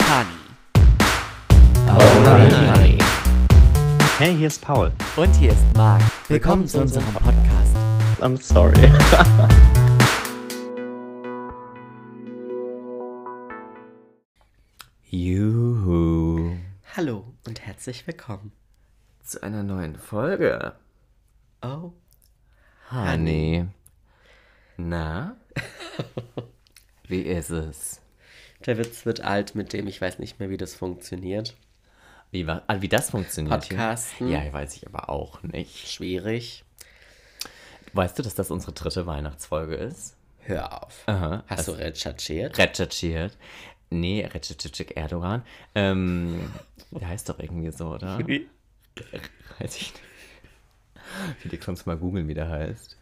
Honey. Honey. Hey, hier ist Paul. Und hier ist Marc. Willkommen zu unserem Podcast. I'm sorry. Juhu. Hallo und herzlich willkommen. Zu einer neuen Folge. Oh, Honey. Na? Wie ist es? Der Witz wird alt, mit dem ich weiß nicht mehr, wie das funktioniert. Wie, wa- ah, wie das funktioniert Podcasten. Ja, weiß ich aber auch nicht. Schwierig. Weißt du, dass das unsere dritte Weihnachtsfolge ist? Hör auf. Aha. Hast du recherchiert? Recherchiert. Nee, Recep Erdogan. Ähm, der heißt doch irgendwie so, oder? Weiß ich nicht. Vielleicht kannst du mal googeln, wie der heißt.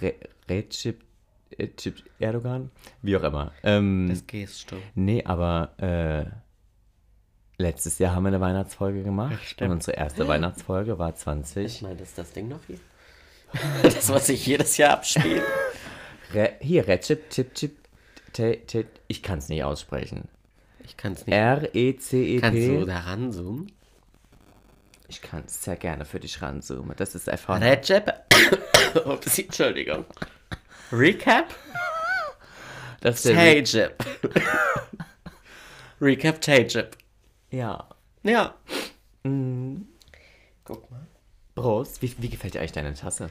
Re Recep Recep Erdogan? Wie auch immer. Ähm, Das gehst du. nee, aber äh, letztes Jahr haben wir eine Weihnachtsfolge gemacht. und unsere erste Weihnachtsfolge war 20. Ich meine, ist das Ding noch hier? Das, was ich jedes Jahr abspiele. Re hier, Recep Chip Chip. Te, ich kann es nicht aussprechen. Ich kann es nicht. E R-E-C-E-P. Kannst du da ranzoomen? Ich kann es sehr gerne für dich ranzoomen. Das ist einfach. Recep. Ups, Entschuldigung. Recap? Das ist der Re- Tajib. Recap Tajib. ja. Ja. Mm. Guck mal. Prost. Wie, wie gefällt dir eigentlich deine Tasse?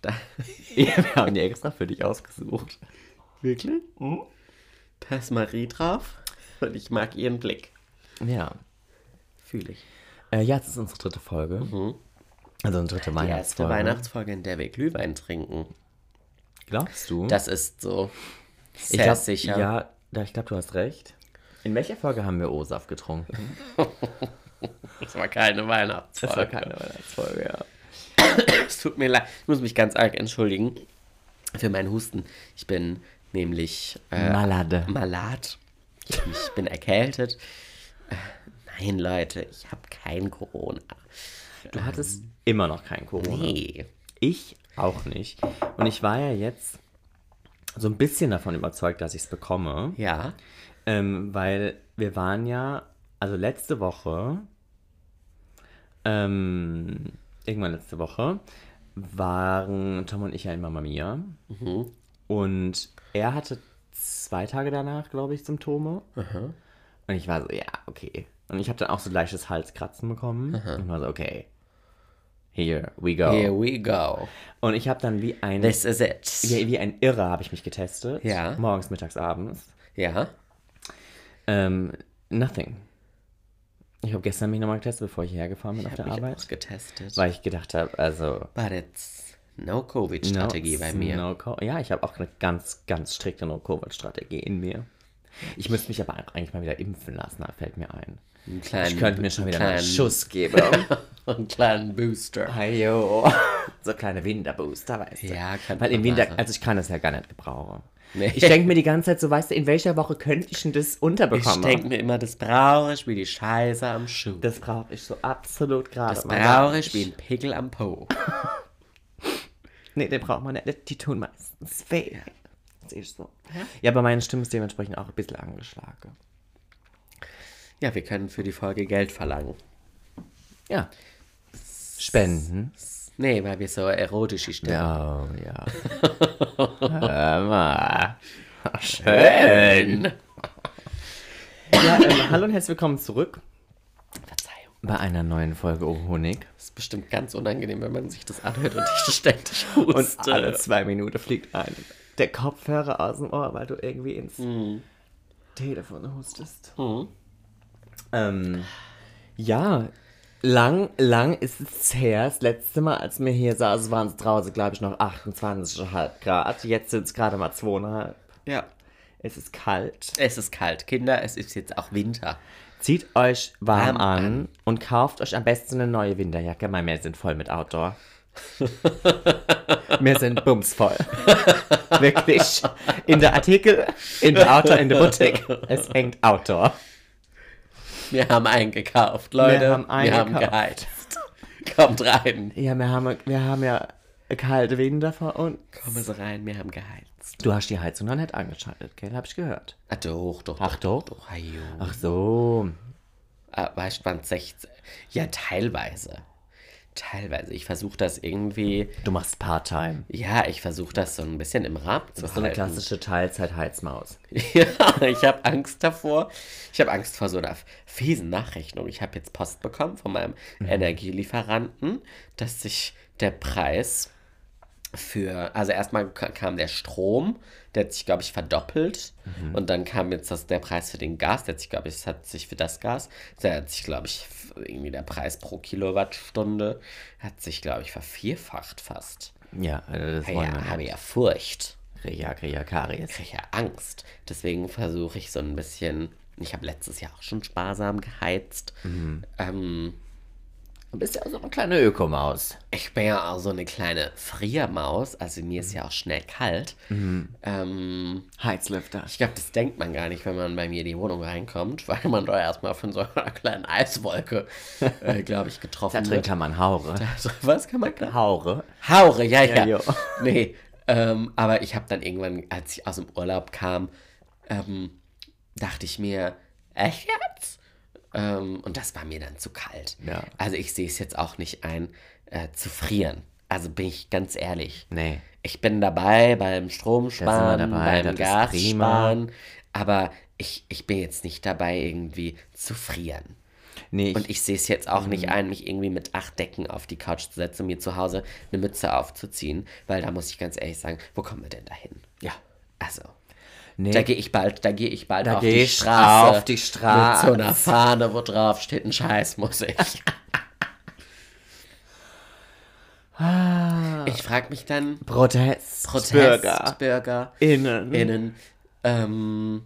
Da. Wir haben die extra für dich ausgesucht. Wirklich? Da ist Marie drauf. Und ich mag ihren Blick. Ja. Fühle ich. Äh, ja, es ist unsere dritte Folge. Also unsere dritte Die erste Weihnachtsfolge. Weihnachtsfolge, in der wir Glühwein trinken. Glaubst du? Das ist so. ich glaub, sicher. Ja, da- ich glaube, du hast recht. In welcher Folge haben wir O-Saft getrunken? Das war keine Weihnachtsfolge. Das war keine Weihnachtsfolge, ja. Es tut mir leid. Ich muss mich ganz arg entschuldigen für meinen Husten. Ich bin nämlich äh, Malade. malat. Ich, ich bin erkältet. Äh, nein, Leute, ich habe kein Corona. Du hattest immer noch kein Corona. Nee. Ich auch nicht. Und ich war ja jetzt so ein bisschen davon überzeugt, dass ich es bekomme. Ja. Ähm, weil wir waren ja, also letzte Woche, ähm, irgendwann letzte Woche, waren Tom und ich ja in Mama Mia. Und er hatte zwei Tage danach, glaube ich, Symptome. Und ich war so, ja, okay. Und ich habe dann auch so leichtes Halskratzen bekommen. Und war so, okay. Here we go. Here we go. Und ich habe dann wie ein, This is it. wie, wie ein Irrer habe ich mich getestet. Ja. Morgens, mittags, abends. Ja. Ähm, nothing. Ich habe gestern mich nochmal getestet, bevor ich hierher gefahren bin auf der Hab ich Arbeit. auch getestet. Weil ich gedacht habe, also. But it's no Covid-Strategie no, bei mir. No Co- ja, ich habe auch eine ganz, ganz strikte No-Covid-Strategie in mir. Ich müsste mich aber eigentlich mal wieder impfen lassen, fällt mir ein. Einen kleinen, Ich könnte mir schon wieder einen Schuss geben. einen kleinen Booster. Heyo. So kleine Winterbooster, weißt du. Ja, kann Weil im Winter, also ich kann das ja gar nicht gebrauchen. Nee. Ich denke mir die ganze Zeit so, weißt du, in welcher Woche könnte ich denn das Ich unterbekommen? denke mir immer, das brauche ich wie die Scheiße am Schuh. das brauche ich so absolut gerade. Das brauche ich wie ein Pickel am Po. Nee, den braucht man nicht. Die tun meistens weh. Das ist so. Ja, aber meine Stimme ist dementsprechend auch ein bisschen angeschlagen. Ja, wir können für die Folge Geld verlangen. Ja. Spenden. Nee, weil wir so erotische Stimmen Oh, ja. Hör mal. Schön. Ja, ähm, hallo und herzlich willkommen zurück Verzeihung. bei einer neuen Folge Oh Honig. Das ist bestimmt ganz unangenehm, wenn man sich das anhört und ich ständig Und huste. alle zwei Minuten fliegt ein der Kopfhörer aus dem Ohr, weil du irgendwie ins Telefon hustest. Ähm, ja, lang, lang ist es her. Das letzte Mal, als wir hier saßen, waren es draußen, glaube ich, noch 28,5 Grad. Jetzt sind es gerade mal 2,5. Ja. Es ist kalt. Es ist kalt, Kinder, es ist jetzt auch Winter. Zieht euch warm Warm an, an. und kauft euch am besten eine neue Winterjacke. Weil wir sind voll mit Outdoor. wir sind bumsvoll. Wirklich. In der Artikel, in der Outdoor, in der Boutique. Es hängt Outdoor. Wir haben eingekauft, Leute. Wir haben Wir haben geheizt. Kommt rein. Ja, wir haben, wir haben ja kalte Winter vor uns. Kommen Sie rein, wir haben geheizt. Du hast die Heizung noch nicht angeschaltet, gell? Hab ich gehört. Ah, doch, doch. Ach doch? doch. Jo. Ach so. Ah, weißt du, wann 16? Ja, teilweise. Teilweise. Ich versuche das irgendwie. Du machst Part-Time. Ja, ich versuche das so ein bisschen im Rahmen zu bist so eine halten. klassische Teilzeit-Heizmaus. Ja, ich habe Angst davor. Ich habe Angst vor so einer fiesen Nachrechnung. Ich habe jetzt Post bekommen von meinem Energielieferanten, dass sich der Preis für, also erstmal ka- kam der Strom, der hat sich, glaube ich, verdoppelt. Und dann kam jetzt das, der Preis für den Gas, der hat sich, glaube ich, hat sich für das Gas, der hat sich, glaube ich, irgendwie der Preis pro Kilowattstunde hat sich, glaube ich, vervierfacht fast. Ja, also das Ja, wir habe ja Furcht Ria, Ria, Karies. kriege ja Angst. Deswegen versuche ich so ein bisschen. Ich habe letztes Jahr auch schon sparsam geheizt. Ähm, Du bist ja so eine kleine Ökomaus. ich bin ja auch so eine kleine Friermaus. Also mir ist ja auch schnell kalt. Ähm, Heizlüfter. ich glaube, das denkt man gar nicht, wenn man bei mir in die Wohnung reinkommt, weil man da erstmal von so einer kleinen Eiswolke, äh, glaube ich, Da getroffen drin wird. kann man Haure. Also, was kann man da? Haure. Haure, ja, ja. jo. nee, ähm, aber ich habe dann irgendwann, als ich aus dem Urlaub kam, ähm, dachte ich mir, echt jetzt? Ähm, und das war mir dann zu kalt. Ja. Also ich sehe es jetzt auch nicht ein, äh, zu frieren. Also bin ich ganz ehrlich. Nee. Ich bin dabei beim Stromsparen, Da dabei, beim. Gassparen, aber ich, ich bin jetzt nicht dabei, irgendwie zu frieren. Nee, ich, Und ich sehe es jetzt auch nicht ein, mich irgendwie mit acht Decken auf die Couch zu setzen und mir zu Hause eine Mütze aufzuziehen, weil da muss ich ganz ehrlich sagen, wo kommen wir denn dahin? ja. Also, Nee. da gehe ich bald, da gehe ich bald Da auf, die Straße auf die Straße. mit so einer Fahne, wo drauf steht, ein Scheiß muss ich. ich frage mich dann, Protest. Protest, Bürger. Innen. innen, ähm,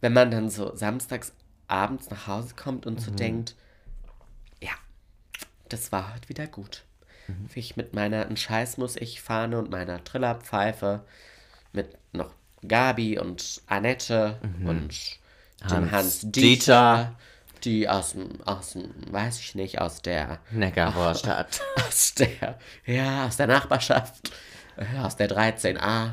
wenn man dann so samstags abends nach Hause kommt und so denkt, ja, das war heute wieder gut. Wie ich mit meiner ein Scheiß muss ich Fahne und meiner Trillerpfeife mit Gabi und Annette und dem Hans Hans Dieter. Dieter, die aus dem, aus dem, weiß ich nicht, aus der Neckarvorstadt. aus der, ja, aus der Nachbarschaft, aus der 13a,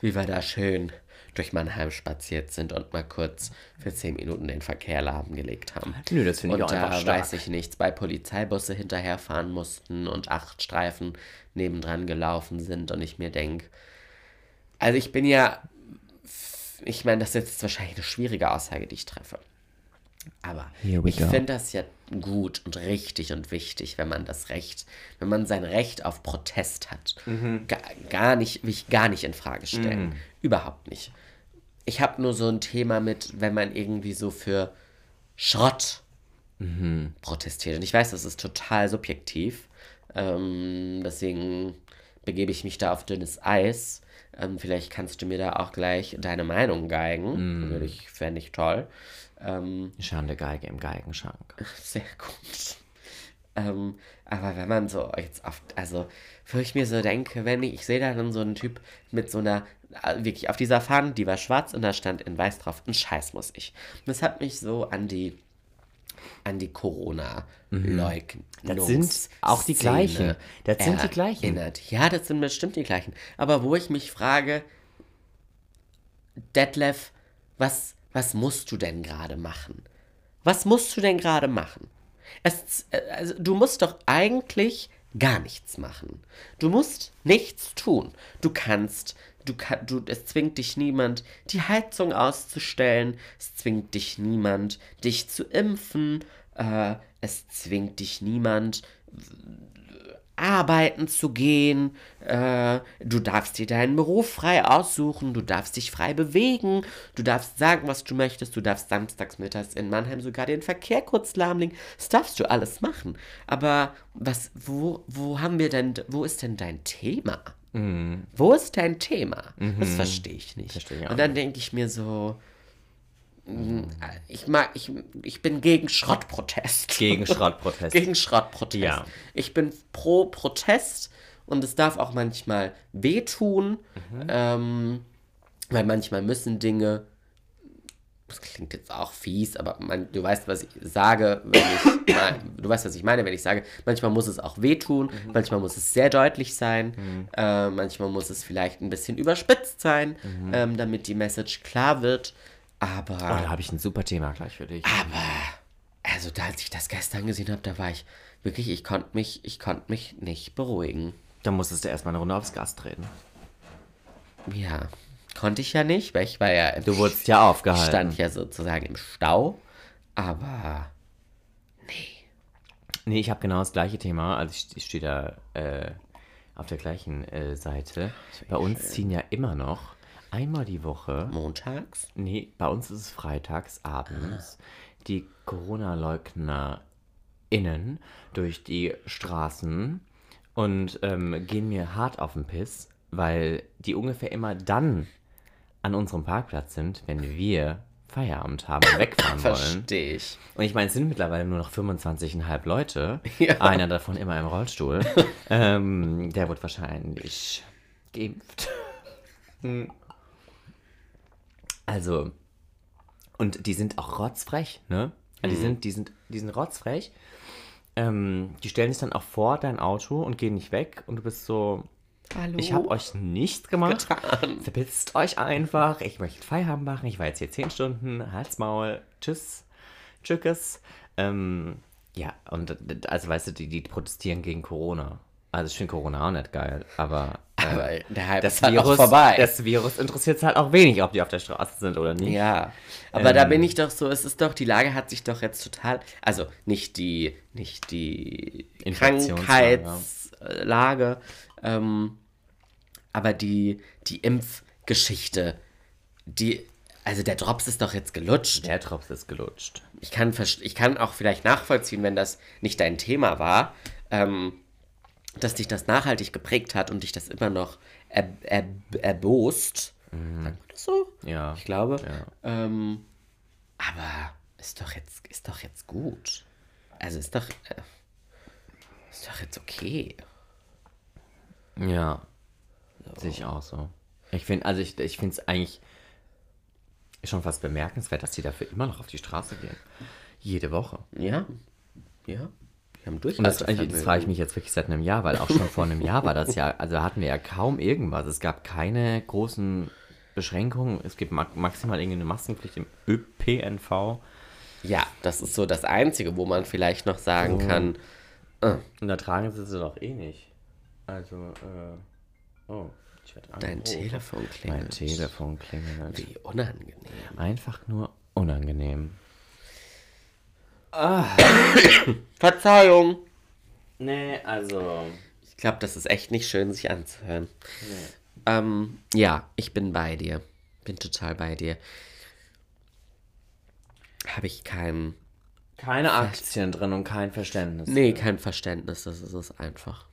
wie wir da schön durch Mannheim spaziert sind und mal kurz für 10 Minuten den Verkehr lahmgelegt haben. Nö, das finde ich und auch einfach da stark. weiß ich nicht, zwei Polizeibusse hinterherfahren mussten und acht Streifen nebendran gelaufen sind und ich mir denke, also ich bin ja, ich meine, das ist jetzt wahrscheinlich eine schwierige Aussage, die ich treffe. Aber ich finde das ja gut und richtig und wichtig, wenn man das Recht, wenn man sein Recht auf Protest hat. Mhm. Gar, gar nicht, will ich gar nicht in Frage stellen. Überhaupt nicht. Ich habe nur so ein Thema mit, wenn man irgendwie so für Schrott Mhm. protestiert. Und ich weiß, das ist total subjektiv. Ähm, deswegen begebe ich mich da auf dünnes Eis. Ähm, vielleicht kannst du mir da auch gleich deine Meinung geigen. Mhm. Würde ich, fände ich toll. Ähm, Schande Geige im Geigenschrank. sehr gut. Ähm, aber wenn man so jetzt oft, also, wo ich mir so denke, wenn ich, ich sehe da dann so einen Typ mit so einer, äh, wirklich auf dieser Fahne, die war schwarz und da stand in weiß drauf, ein Scheiß muss ich. Und das hat mich so an die, an die Corona-Leugnung. Das sind auch die gleichen. Das sind die gleichen. Erinnert. Ja, das sind bestimmt die gleichen. Aber wo ich mich frage, Detlef, was, was musst du denn gerade machen? Was musst du denn gerade machen? Es, also, du musst doch eigentlich gar nichts machen. Du musst nichts tun. Du kannst, du du, es zwingt dich niemand, die Heizung auszustellen. Es zwingt dich niemand, dich zu impfen. Äh, es zwingt dich niemand, arbeiten zu gehen, äh, du darfst dir deinen Beruf frei aussuchen, du darfst dich frei bewegen, du darfst sagen, was du möchtest, du darfst samstags mittags in Mannheim sogar den Verkehr kurz lahmlegen, das darfst du alles machen. Aber was, wo, wo haben wir denn, wo ist denn dein Thema? Wo ist dein Thema? Das verstehe ich nicht. Mhm. Verstehe ich Und dann denke ich mir so, mh, ich mag, ich, ich bin gegen Schrottprotest. Gegen Schrottprotest. Gegen Schrottprotest. Ja. Ich bin pro Protest und es darf auch manchmal wehtun, Mhm. ähm, weil manchmal müssen Dinge das klingt jetzt auch fies, aber man, du weißt, was ich sage, wenn ich, du weißt, was ich meine, wenn ich sage, manchmal muss es auch wehtun, Mhm. manchmal muss es sehr deutlich sein, äh, manchmal muss es vielleicht ein bisschen überspitzt sein, Mhm. ähm, damit die Message klar wird. Aber, Oh, da habe ich ein super Thema gleich für dich. aber, also da, als ich das gestern gesehen habe, da war ich wirklich, ich konnte mich, ich konnte mich nicht beruhigen. Da musstest du erstmal eine Runde aufs Gas treten. Ja, konnte ich ja nicht, weil ich war ja im Du wurdest ja aufgehalten. stand ja sozusagen im Stau, aber Nee, ich habe genau das gleiche Thema. Also ich, ich stehe da äh, auf der gleichen äh, Seite. Bei uns ziehen ja immer noch einmal die Woche, montags. nee, bei uns ist es freitags abends, die Corona-LeugnerInnen durch die Straßen und ähm, gehen mir hart auf den Piss, weil die ungefähr immer dann an unserem Parkplatz sind, wenn wir Feierabend haben und wegfahren wollen. Verstehe ich. Und ich meine, es sind mittlerweile nur noch 25,5 Leute. Ja. Einer davon immer im Rollstuhl. ähm, der wird wahrscheinlich geimpft. Hm. also, und die sind auch rotzfrech, ne? Also die, sind, die, sind, die sind rotzfrech. Ähm, die stellen sich dann auch vor dein Auto und gehen nicht weg. Und du bist so, Hallo. ich habe euch nichts gemacht. Getan. Verpisst euch einfach. Ich möchte Feierabend machen. Ich war jetzt hier 10 Stunden. Halt's Maul. Tschüss. Tschüss. Ähm, ja, und also weißt du, die, die protestieren gegen Corona. Also ich finde Corona auch nicht geil, aber, äh, Aber der Hype das ist halt Virus, vorbei. das Virus interessiert halt auch wenig, ob die auf der Straße sind oder nicht. ja, aber da Ähm. bin ich doch so, es ist doch, die Lage hat sich doch jetzt total, also nicht die, nicht die Infektionslage. Krankheitslage, ähm, aber die, die Impfgeschichte, die, also der Drops ist doch jetzt gelutscht. Der Drops ist gelutscht. ich kann, ich kann auch vielleicht nachvollziehen, wenn das nicht dein Thema war, ähm, dass dich das nachhaltig geprägt hat und dich das immer noch er, er, erbost. Sagt man das so? Ja. Ich glaube. Ja. Ähm, aber ist doch jetzt, ist doch jetzt gut. Also ist doch, äh, ist doch jetzt okay. Ja. Sehe ich auch so. Ich finde, also ich, ich finde es eigentlich schon fast bemerkenswert, dass die dafür immer noch auf die Straße gehen. Jede Woche. Ja. Ja. Wir haben Und das, das frage ich mich jetzt wirklich seit einem Jahr, weil auch schon vor einem Jahr war das ja, also hatten wir ja kaum irgendwas. Es gab keine großen Beschränkungen. Es gibt ma maximal irgendeine Maskenpflicht im ÖPNV. Ja, das ist so das Einzige, wo man vielleicht noch sagen Oh. kann, Und da tragen sie sie doch eh nicht. Also, äh, oh, dein. Telefon klingelt. Mein Telefon klingelt. Wie unangenehm. Einfach nur unangenehm. Verzeihung. Nee, also. Ich glaube, das ist echt nicht schön, sich anzuhören. Ähm, ja, ich bin bei dir. Bin total bei dir. Habe ich kein. Keine Aktien drin und kein Verständnis. Nee, kein Verständnis. Das ist es einfach.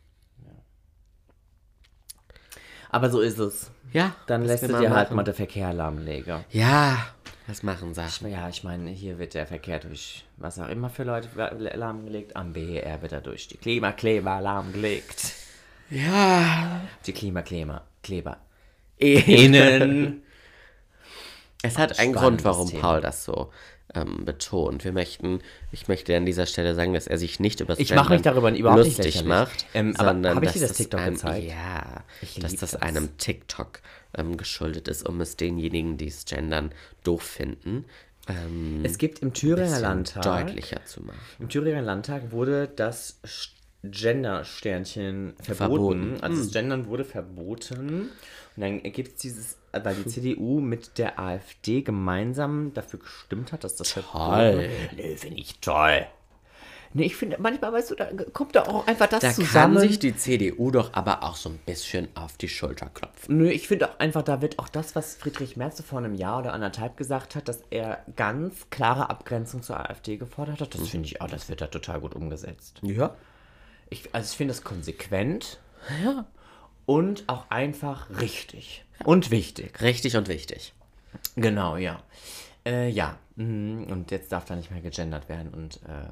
Aber so ist es. Ja, Dann lässt du dir halt machen. mal den Verkehr lahmlegen. Ja, was machen Sachen? Ja, ich meine, hier wird der Verkehr durch was auch immer für Leute lahmgelegt. Am BER wird er durch die Klimakleber lahmgelegt. Ja. Die Klimakleber. Kleber. Innen. Es hat einen Grund, warum Thema. Paul das so ähm, betont. Wir möchten, ich möchte an dieser Stelle sagen, dass er sich nicht über das Ich mache mich darüber überhaupt nicht lustig lächerlich. macht, Ähm, aber sondern hab ich dass dir das TikTok einem, gezeigt? Ja, dass das, das. einem TikTok ähm, geschuldet ist, um es denjenigen, die es gendern, doof finden, ähm, Es gibt im Thüringer Landtag. deutlicher zu machen. Im Thüringer Landtag wurde das Gender-Sternchen verboten. Verboten. Also das Gendern wurde verboten. Und dann gibt es dieses, weil die CDU mit der AfD gemeinsam dafür gestimmt hat, dass das Toll. verboten wird. Nee, finde ich toll. Nee, ich finde, manchmal, weißt du, da kommt da auch einfach das Da zusammen. kann sich die CDU doch aber auch so ein bisschen auf die Schulter klopfen. Nö, ich finde auch einfach, da wird auch das, was Friedrich Merz vor einem Jahr oder anderthalb gesagt hat, dass er ganz klare Abgrenzung zur AfD gefordert hat, das finde ich auch, das wird da total gut umgesetzt. Ja. Ich, also ich finde das konsequent Ja. und auch einfach richtig. Und wichtig. Richtig und wichtig. Genau, ja. Äh, ja. mhm, Und jetzt darf da nicht mehr gegendert werden und äh,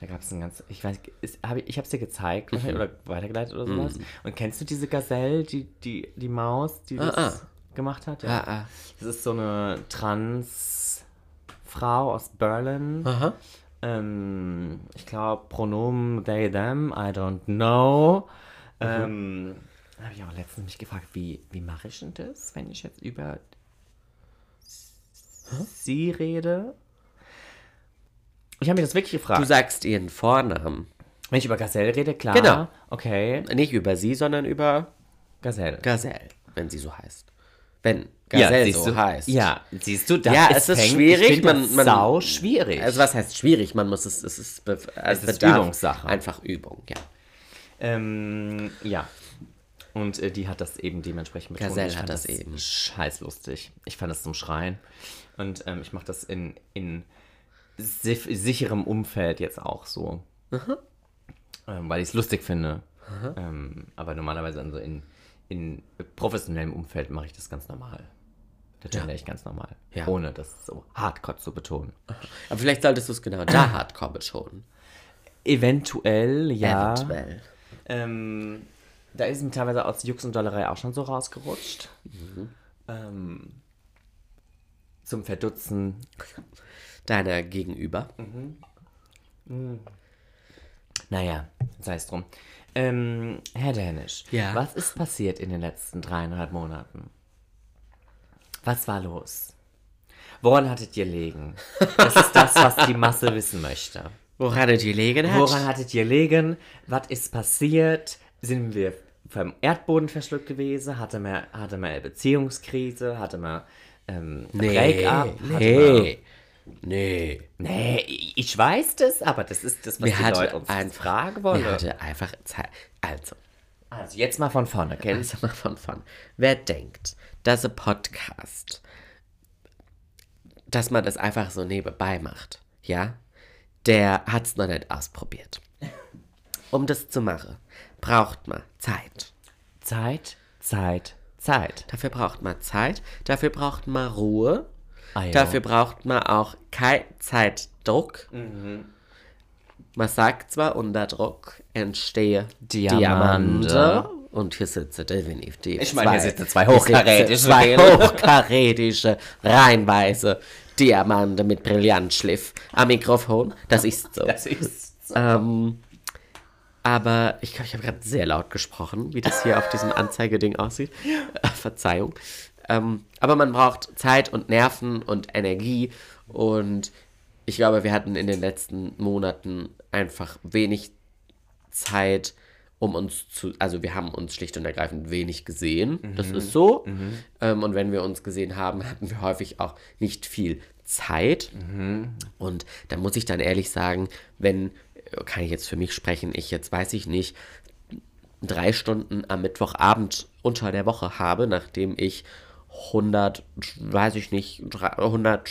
da gab es ein ganz, ich weiß, ist, hab ich, ich habe es dir gezeigt Mhm. oder weitergeleitet oder sowas. Und kennst du diese Gazelle, die, die, die Maus, die das, ah. gemacht hat. Ah, ah. Das ist so eine Trans-Frau aus Berlin. Aha. Ähm, ich glaube, Pronomen they, them, I don't know. Ähm, da habe ich auch letztens mich gefragt, wie, wie mache ich denn das, wenn ich jetzt über sie rede? Ich habe mich das wirklich gefragt. Du sagst ihren Vornamen. wenn ich über Gazelle rede, klar. Genau. Okay, Nicht über sie, sondern über Gazelle. Gazelle, wenn sie so heißt. Wenn Gazelle siehst so du, heißt. Ja, siehst du, das Ja, es ist schwierig, man- das man- sau schwierig. Also was heißt schwierig? Man muss es, es ist, be- es ist Übungssache. Einfach Übung, ja. Ähm, ja. Und äh, die hat das eben dementsprechend betont. Gazelle hat das eben. Scheiß lustig. Ich fand das zum Schreien. Und ähm, ich mache das in, in sicherem Umfeld jetzt auch so. Ähm, weil ich es lustig finde. Ähm, aber normalerweise also in, in professionellem Umfeld mache ich das ganz normal. Da gender ich ganz normal. Ja. Ohne das so hardcore zu betonen. Aber vielleicht solltest du es genau da hardcore betonen. Eventuell, ja. Eventuell. Ähm, da ist ihm teilweise aus Jux und Dollerei auch schon so rausgerutscht. Mhm. Ähm, zum Verdutzen. Deiner Gegenüber. Naja, sei es drum. Ähm, Herr Dänisch, Ja. was ist passiert in den letzten dreieinhalb Monaten? Was war los? Woran hattet ihr legen? Das ist das, was die Masse wissen möchte. Woran es gelegen hat? Woran hattet ihr legen? Was ist passiert? Sind wir vom Erdboden verschluckt gewesen? Hatte man, hatte man eine Beziehungskrise? Hatte man ähm, ein Break-up? Nee. Nee. Man, nee, ich weiß das, aber das ist das, was Wir die Leute uns einfach, fragen wollen. wir hatten einfach Zeit. Also, Also jetzt mal von vorne, kennst also mal von vorn. Wer denkt, dass ein Podcast, dass man das einfach so nebenbei macht, ja, der hat es noch nicht ausprobiert. Um das zu machen, braucht man Zeit. Zeit, Zeit, Zeit. Dafür braucht man Zeit, dafür braucht man Ruhe, Ah, dafür braucht man auch kein Zeitdruck. Mhm. Man sagt zwar, unter Druck entstehe Diamante. Diamante. Und hier sitzen definitiv Ich meine, hier sitzen zwei hochkarätische zwei hochkarätische, reinweise Diamante mit Brillantschliff am Mikrofon. Das ist so. Das ist Ähm, aber ich glaube, ich habe gerade sehr laut gesprochen, wie das hier auf diesem Anzeigeding aussieht. Verzeihung. Ähm, aber man braucht Zeit und Nerven und Energie. Und ich glaube, wir hatten in den letzten Monaten einfach wenig Zeit, um uns zu. Also, wir haben uns schlicht und ergreifend wenig gesehen. Das ist so. Ähm, und wenn wir uns gesehen haben, hatten wir häufig auch nicht viel Zeit. Und da muss ich dann ehrlich sagen, wenn, kann ich jetzt für mich sprechen, ich jetzt weiß ich nicht, drei Stunden am Mittwochabend unter der Woche habe, nachdem ich 100, weiß ich nicht, drei- 100,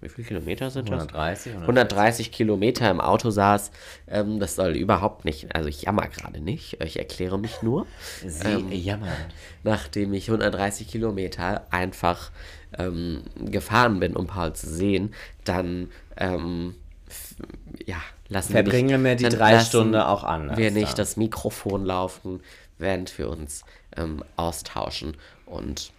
wie viele Kilometer sind das? 130, 130 Kilometer im Auto saß. Ähm, das soll überhaupt nicht, also ich jammer gerade nicht, ich erkläre mich nur. Sie jammern. Nachdem ich 130 Kilometer einfach ähm, gefahren bin, um Paul zu sehen, dann ähm, ja, lassen Verbringen wir die dann drei lassen Stunden auch anders Wir nicht dann. das Mikrofon laufen, während wir uns ähm, austauschen. Und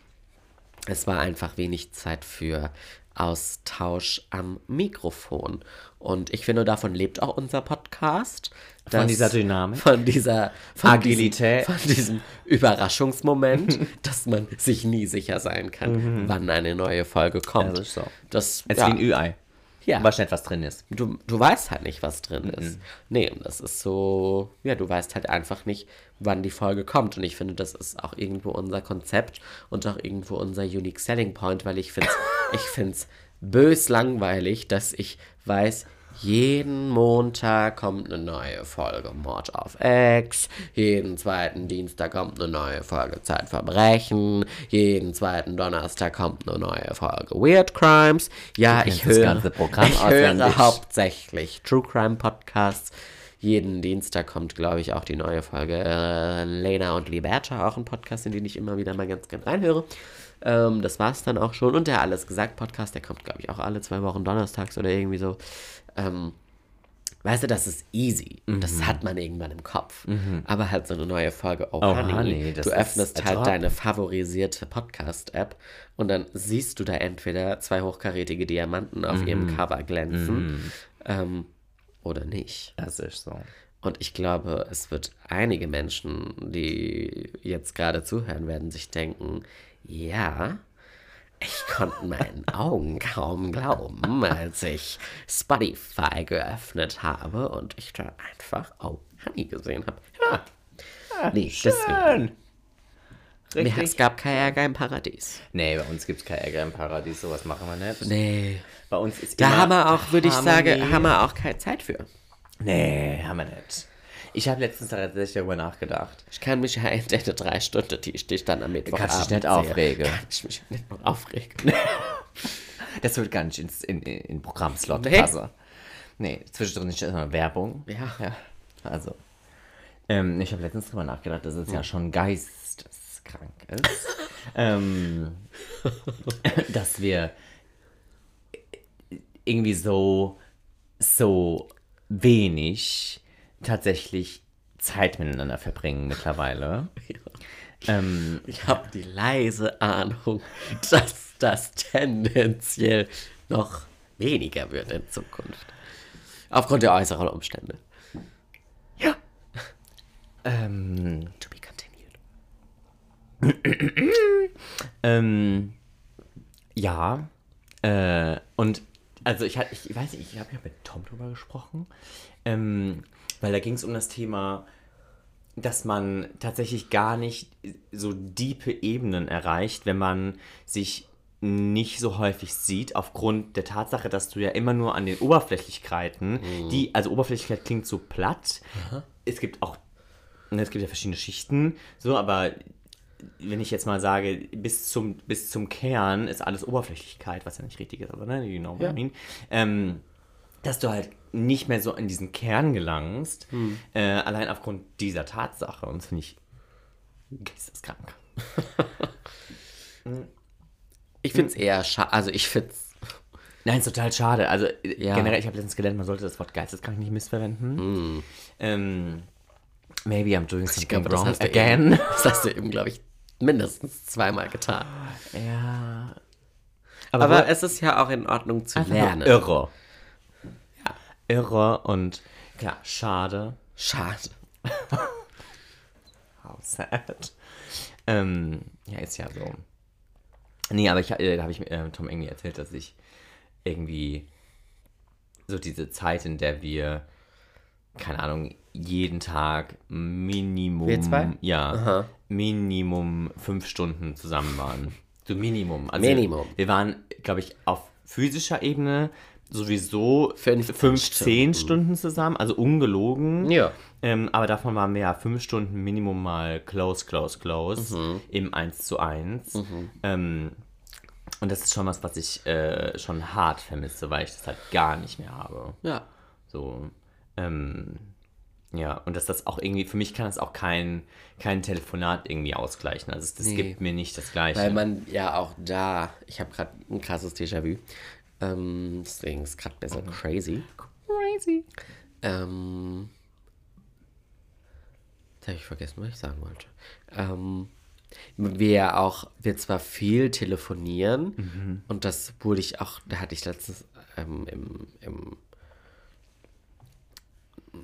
es war einfach wenig Zeit für Austausch am Mikrofon. Und ich finde, davon lebt auch unser Podcast. Von dieser Dynamik? Von dieser von Agilität? Diesem, von diesem Überraschungsmoment, dass man sich nie sicher sein kann, wann eine neue Folge kommt. Das ist so. Das, Es ja, ist wie ein Ü-Ei. Ja. Was nicht was drin ist. du, du weißt halt nicht, was drin ist. Nee, und das ist so, ja, du weißt halt einfach nicht, wann die Folge kommt. Und ich finde, das ist auch irgendwo unser Konzept und auch irgendwo unser Unique Selling Point, weil ich finde ich find's bös langweilig, dass ich weiß, jeden Montag kommt eine neue Folge Mord auf Ex, jeden zweiten Dienstag kommt eine neue Folge Zeitverbrechen, jeden zweiten Donnerstag kommt eine neue Folge Weird Crimes. Ja, ich das höre, ganze Programm ich höre hauptsächlich True Crime Podcasts. Jeden Dienstag kommt, glaube ich, auch die neue Folge äh, Lena und Liberta, auch ein Podcast, in den ich immer wieder mal ganz gern reinhöre. Ähm, das war's dann auch schon. Und der Alles gesagt Podcast, der kommt, glaube ich, auch alle zwei Wochen donnerstags oder irgendwie so. Ähm, weißt du, das ist easy. Mhm. das hat man irgendwann im Kopf. Aber halt so eine neue Folge, oh, Oh, Honey, Honey, du öffnest halt deine favorisierte Podcast-App und dann siehst du da entweder zwei hochkarätige Diamanten auf Mhm. ihrem Cover glänzen ähm, oder nicht. Das ist so. Und ich glaube, es wird einige Menschen, die jetzt gerade zuhören, werden sich denken, ja, ich konnte meinen Augen kaum glauben, als ich Spotify geöffnet habe und ich da einfach Oh Honey gesehen habe. Ja. Nee, deswegen. Nee, es gab kein Ärger im Paradies. Nee, bei uns gibt es kein Ärger im Paradies, sowas machen wir nicht. Nee. Bei uns ist Da haben wir auch, würde ich sagen, haben wir auch keine Zeit für. Nee, haben wir nicht. Ich habe letztens tatsächlich darüber nachgedacht. Ich kann mich ja in der drei Stunden, die ich dich dann am Mittwoch Kannst dich nicht aufregen. Kann ich mich nicht noch aufregen. Das wird gar nicht ins, in, in, in Programmslot Nee. passen. Nee, zwischendrin ist immer Werbung. Ja. ja. Also. Ähm, ich habe letztens darüber nachgedacht, dass es Hm. ja schon geisteskrank ist. ähm, dass wir irgendwie so, so wenig tatsächlich Zeit miteinander verbringen mittlerweile. Ähm, Ich habe die leise Ahnung, dass das tendenziell noch weniger wird in Zukunft. Aufgrund der äußeren Umstände. ja. Ähm, To be continued. Ähm, ja. Äh, und also ich hatte, ich weiß nicht, ich habe ja mit Tom drüber gesprochen, ähm, weil da ging es um das Thema, dass man tatsächlich gar nicht so diepe Ebenen erreicht, wenn man sich nicht so häufig sieht, aufgrund der Tatsache, dass du ja immer nur an den Oberflächlichkeiten, die, also Oberflächlichkeit klingt so platt, es gibt auch, ne, es gibt ja verschiedene Schichten, so, aber wenn ich jetzt mal sage, bis zum, bis zum Kern ist alles Oberflächlichkeit, was ja nicht richtig ist, aber ne, you know what Ja. I mean, ähm, dass du halt nicht mehr so in diesen Kern gelangst, äh, allein aufgrund dieser Tatsache. Und das finde ich geisteskrank. Ich finde es eher schade. Also ich finde es. Nein, ist total schade. Also Ja. generell, ich habe letztens gelernt, man sollte das Wort geisteskrank nicht missverwenden. Ähm, maybe I'm doing something das wrong again. Das hast du eben, glaube ich, mindestens zweimal getan. ja. Aber, wo- es ist ja auch in Ordnung zu nur lernen. Irre. Ja. Irre und klar, schade. Schade. How sad. Ähm, ja, ist ja so. Nee, aber ich, äh, da habe ich äh, Tom irgendwie erzählt, dass ich irgendwie so diese Zeit, in der wir, keine Ahnung, jeden Tag Minimum, Wir zwei? ja, Minimum fünf Stunden zusammen waren. So Minimum. Also Minimum. Wir waren, glaube ich, auf physischer Ebene sowieso 15 15 Stunden zusammen, also ungelogen. Ja. Ähm, aber davon waren wir ja fünf Stunden Minimum mal close, close, close Mhm. im 1 zu 1. Ähm, und das ist schon was, was ich äh, schon hart vermisse, weil ich das halt gar nicht mehr habe. Ja. So, ähm, ja, und dass das auch irgendwie, für mich kann das auch kein, kein Telefonat irgendwie ausgleichen. Also das Nee. gibt mir nicht das Gleiche. Weil man ja auch da, ich habe gerade ein krasses Déjà-vu. Ähm, deswegen ist gerade besser crazy. crazy. Ähm, jetzt habe ich vergessen, was ich sagen wollte. Ähm, wir auch, wir zwar viel telefonieren und das wurde ich auch, da hatte ich letztens ähm, im, im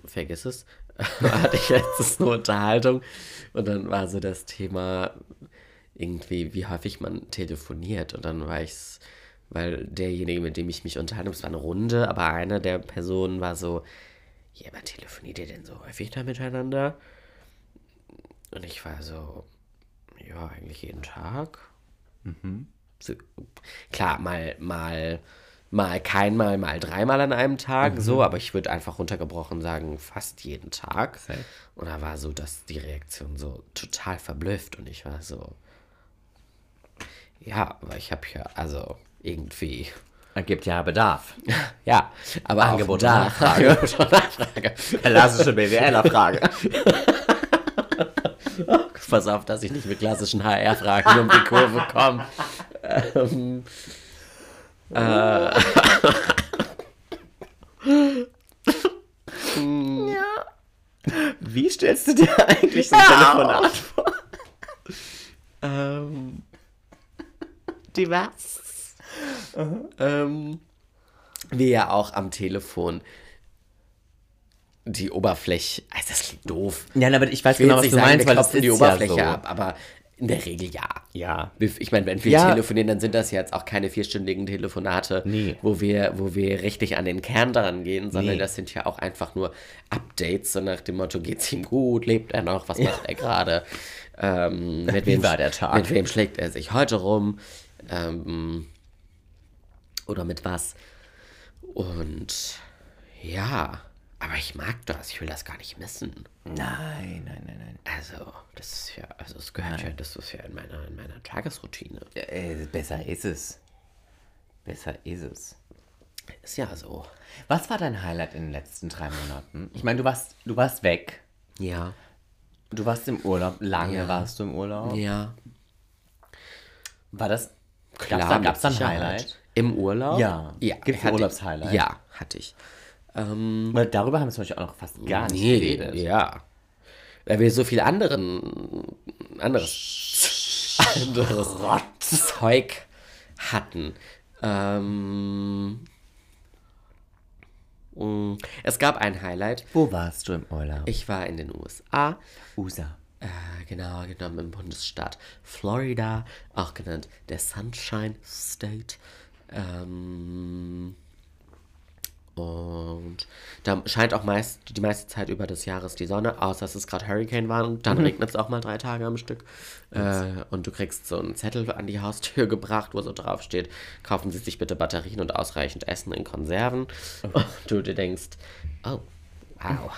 vergiss es, hatte ich letztens eine Unterhaltung und dann war so das Thema irgendwie, wie häufig man telefoniert und dann war ich weil derjenige, mit dem ich mich unterhalten habe, es war eine Runde, aber einer der Personen war so, ja, aber telefoniert ihr denn so häufig da miteinander? Und ich war so, ja, eigentlich jeden Tag. So, klar, mal, mal, mal keinmal, mal dreimal an einem Tag, so, aber ich würde einfach runtergebrochen sagen, fast jeden Tag. Safe. Und da war so, dass die Reaktion so total verblüfft und ich war so, ja, aber ich habe ja, also irgendwie, Ergibt ja Bedarf. ja, aber Angebot und da, Nachfrage. Angebot und Nachfrage. Klassische BWLer-Frage. Pass auf, dass ich nicht mit klassischen HR-Fragen um die Kurve komme. Ähm, äh, Wie stellst du dir eigentlich so ein Telefonat vor? Ähm, divers. ähm, wie ja auch am Telefon die Oberfläche, also das klingt doof. Ja, aber ich weiß Ich genau, was du sagen, meinst, weil das ist die ja Oberfläche so. ab, aber in der Regel ja. Ja. Ich meine, wenn wir Ja. telefonieren, dann sind das jetzt auch keine vierstündigen Telefonate, Nee. wo, wir, wo wir richtig an den Kern dran gehen, sondern Nee. das sind ja auch einfach nur Updates, so nach dem Motto, geht's ihm gut, lebt er noch, was macht er gerade, ähm, mit Wie wem, war der Tag? mit wem schlägt er sich heute rum, ähm, oder mit was. Und ja, aber ich mag das, ich will das gar nicht missen. Nein, nein, nein, nein. Also, das ist ja, also es gehört ja, das ist ja in meiner, in meiner Tagesroutine. Äh, besser ist es. Besser ist es. Ist ja so. Was war dein Highlight in den letzten drei Monaten? Ich meine, du warst, du warst weg. Ja. Du warst im Urlaub. Lange Ja. warst du im Urlaub. Ja. War das. Klar, mit gab's da ein. Highlight? Im Urlaub? Ja. ja. Hatte ich- Urlaubshighlight? Ja, hatte ich. Ähm, Weil darüber haben wir zum Beispiel auch noch fast gar nicht nee, geredet. ja. Weil wir so viel anderen, anderes, anderes Zeug hatten. Ähm, mh, es gab ein Highlight. Wo warst du im Urlaub? Ich war in den USA. USA. Äh, genau genommen im Bundesstaat Florida, auch genannt der Sunshine State. Ähm, und da scheint auch meist die meiste Zeit über des Jahres die Sonne, außer es ist gerade Hurricane war und dann regnet es auch mal drei Tage am Stück. Äh, und du kriegst so einen Zettel an die Haustür gebracht, wo so drauf steht, kaufen Sie sich bitte Batterien und ausreichend Essen in Konserven. Und du dir denkst, oh, wow.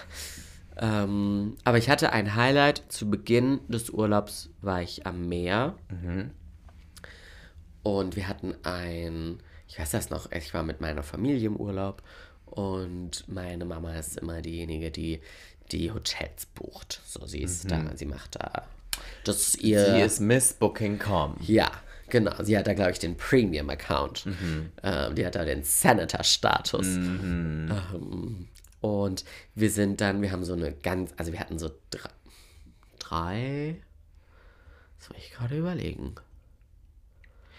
Ähm, aber ich hatte ein Highlight. Zu Beginn des Urlaubs war ich am Meer. Und wir hatten ein, ich weiß das noch, ich war mit meiner Familie im Urlaub. Und meine Mama ist immer diejenige, die die Hotels bucht. So, sie ist da, sie macht da. Das ist ihr. Sie ist Miss Booking.com. Ja, genau. Sie hat da, glaube ich, den Premium-Account. Ähm, die hat da den Senator-Status. Ähm, und wir sind dann, wir haben so eine ganz, also wir hatten so drei, drei das muss ich gerade überlegen.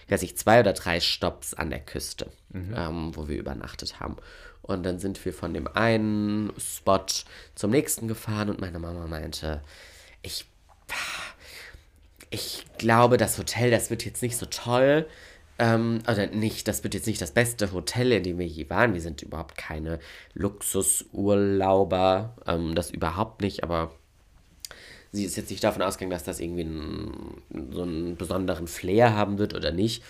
Ich weiß nicht, zwei oder drei Stops an der Küste, ähm, wo wir übernachtet haben. Und dann sind wir von dem einen Spot zum nächsten gefahren und meine Mama meinte, ich ich glaube, das Hotel, das wird jetzt nicht so toll. Ähm, oder nicht, das wird jetzt nicht das beste Hotel, in dem wir je waren. Wir sind überhaupt keine Luxusurlauber. Ähm, das überhaupt nicht, aber sie ist jetzt nicht davon ausgegangen, dass das irgendwie einen, so einen besonderen Flair haben wird oder nicht.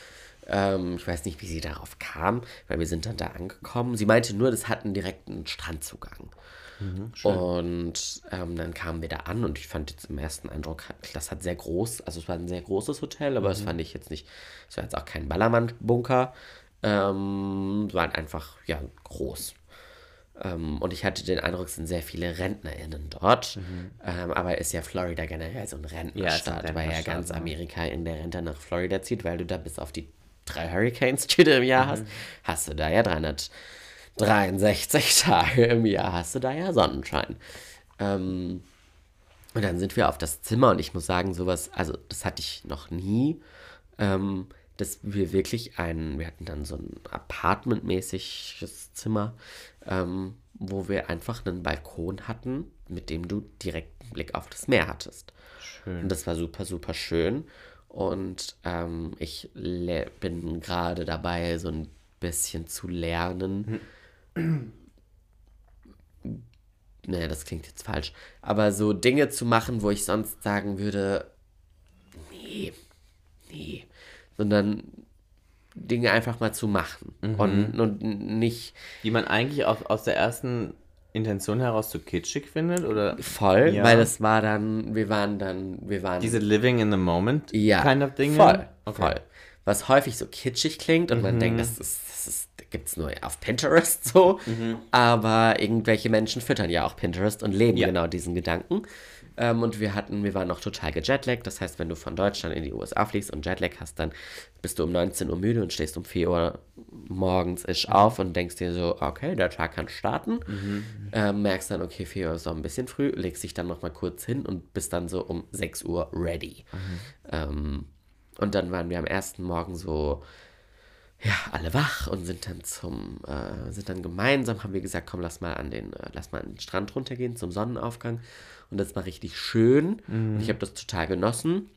Ähm, ich weiß nicht, wie sie darauf kam, weil wir sind dann da angekommen. Sie meinte nur, das hat einen direkten Strandzugang. Und ähm, dann kamen wir da an und ich fand jetzt im ersten Eindruck, das hat sehr groß, also es war ein sehr großes Hotel, aber das fand ich jetzt nicht, es war jetzt auch kein Ballermann-Bunker, ähm, es war einfach, ja, groß. Ähm, und ich hatte den Eindruck, es sind sehr viele RentnerInnen dort. Ähm, aber ist ja Florida generell so ein Rentnerstaat, weil ja Rentnerstaat, ganz ja. Amerika in der Rente nach Florida zieht, weil du da bis auf die drei Hurricanes, die du im Jahr hast, hast du da ja 363 Tage im Jahr, hast du da ja Sonnenschein. Ähm, und dann sind wir auf das Zimmer und ich muss sagen, sowas, also das hatte ich noch nie, ähm, dass wir wirklich ein, wir hatten dann so ein Apartment-mäßiges Zimmer, ähm, wo wir einfach einen Balkon hatten, mit dem du direkten Blick auf das Meer hattest. Schön. Und das war super, super schön. Und ähm, ich bin gerade dabei, so ein bisschen zu lernen. Naja, das klingt jetzt falsch. Aber so Dinge zu machen, wo ich sonst sagen würde, nee, nee. Sondern Dinge einfach mal zu machen. Und, und nicht Die man eigentlich aus, aus der ersten Intention heraus so kitschig findet? Oder voll, Ja. weil es war dann, wir waren dann, wir waren. diese Living in the Moment ja, kind of Dinge? Voll, Okay. voll. Was häufig so kitschig klingt und man denkt, das ist, das ist, gibt's nur auf Pinterest so. Aber irgendwelche Menschen füttern ja auch Pinterest und leben Ja. genau diesen Gedanken. Ähm, und wir hatten, wir waren noch total gejetlaggt. Das heißt, wenn du von Deutschland in die USA fliegst und Jetlag hast, dann bist du um 19 Uhr müde und stehst um 4 Uhr morgens isch auf und denkst dir so, okay, der Tag kann starten. Mhm. Ähm, merkst dann, okay, 4 Uhr ist noch ein bisschen früh, legst dich dann noch mal kurz hin und bist dann so um 6 Uhr ready. Mhm. Ähm, und dann waren wir am ersten Morgen so, ja, alle wach und sind dann zum, äh, sind dann gemeinsam, haben wir gesagt, komm, lass mal an den, äh, lass mal an den Strand runtergehen zum Sonnenaufgang. Und das war richtig schön. Und ich habe das total genossen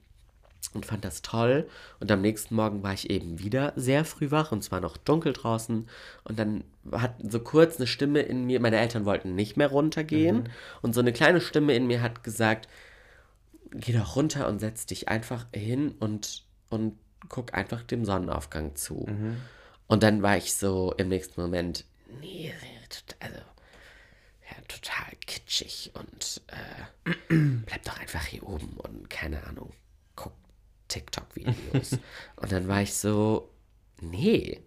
und fand das toll. Und am nächsten Morgen war ich eben wieder sehr früh wach und zwar noch dunkel draußen. Und dann hat so kurz eine Stimme in mir, meine Eltern wollten nicht mehr runtergehen. Und so eine kleine Stimme in mir hat gesagt, geh doch runter und setz dich einfach hin und, und guck einfach dem Sonnenaufgang zu. Und dann war ich so im nächsten Moment, nee, also total kitschig und äh, bleib doch einfach hier oben und keine Ahnung, guck TikTok-Videos. und dann war ich so, nee,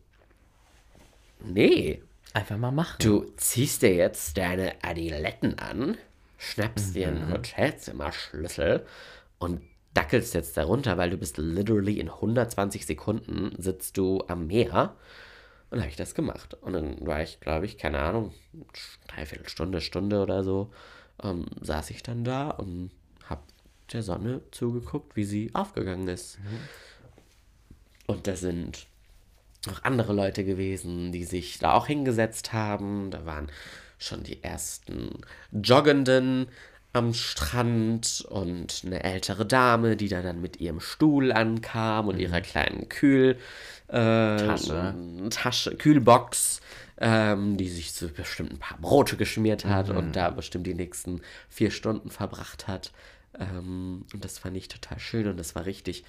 nee, Einfach mal machen. du ziehst dir jetzt deine Adiletten an, schnappst dir einen Hotelzimmerschlüssel und dackelst jetzt darunter, weil du bist literally in 120 Sekunden sitzt du am Meer. Und habe ich das gemacht. Und dann war ich, glaube ich, keine Ahnung, dreiviertel Stunde, Stunde oder so, ähm, saß ich dann da und habe der Sonne zugeguckt, wie sie aufgegangen ist. Und da sind noch andere Leute gewesen, die sich da auch hingesetzt haben. Da waren schon die ersten Joggenden am Strand und eine ältere Dame, die da dann mit ihrem Stuhl ankam und ihrer kleinen Kühl äh, Tasche. Tasche, Kühlbox, ähm, die sich so bestimmt ein paar Brote geschmiert hat und da bestimmt die nächsten vier Stunden verbracht hat. Ähm, und das fand ich total schön und das war richtig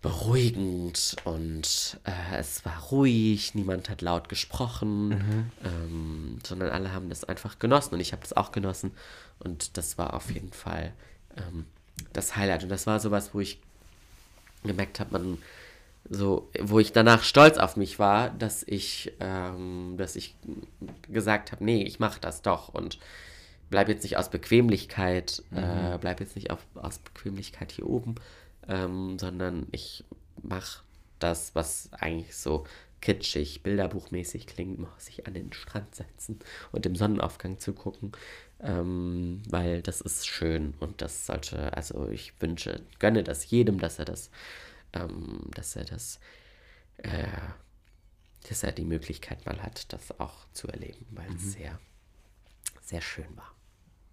beruhigend und äh, es war ruhig, niemand hat laut gesprochen, ähm, sondern alle haben das einfach genossen und ich habe das auch genossen und das war auf jeden Fall ähm, das Highlight. Und das war sowas, wo ich gemerkt habe, man so, wo ich danach stolz auf mich war, dass ich, ähm, dass ich gesagt habe, nee, ich mache das doch und bleib jetzt nicht aus Bequemlichkeit, äh, bleib jetzt nicht auf, aus Bequemlichkeit hier oben, ähm, sondern ich mache das, was eigentlich so kitschig, bilderbuchmäßig klingt, muss sich an den Strand setzen und dem Sonnenaufgang zugucken, ähm, weil das ist schön und das sollte, also ich wünsche, gönne das jedem, dass er das, ähm, dass er das, äh, dass er die Möglichkeit mal hat, das auch zu erleben, weil es sehr, sehr schön war.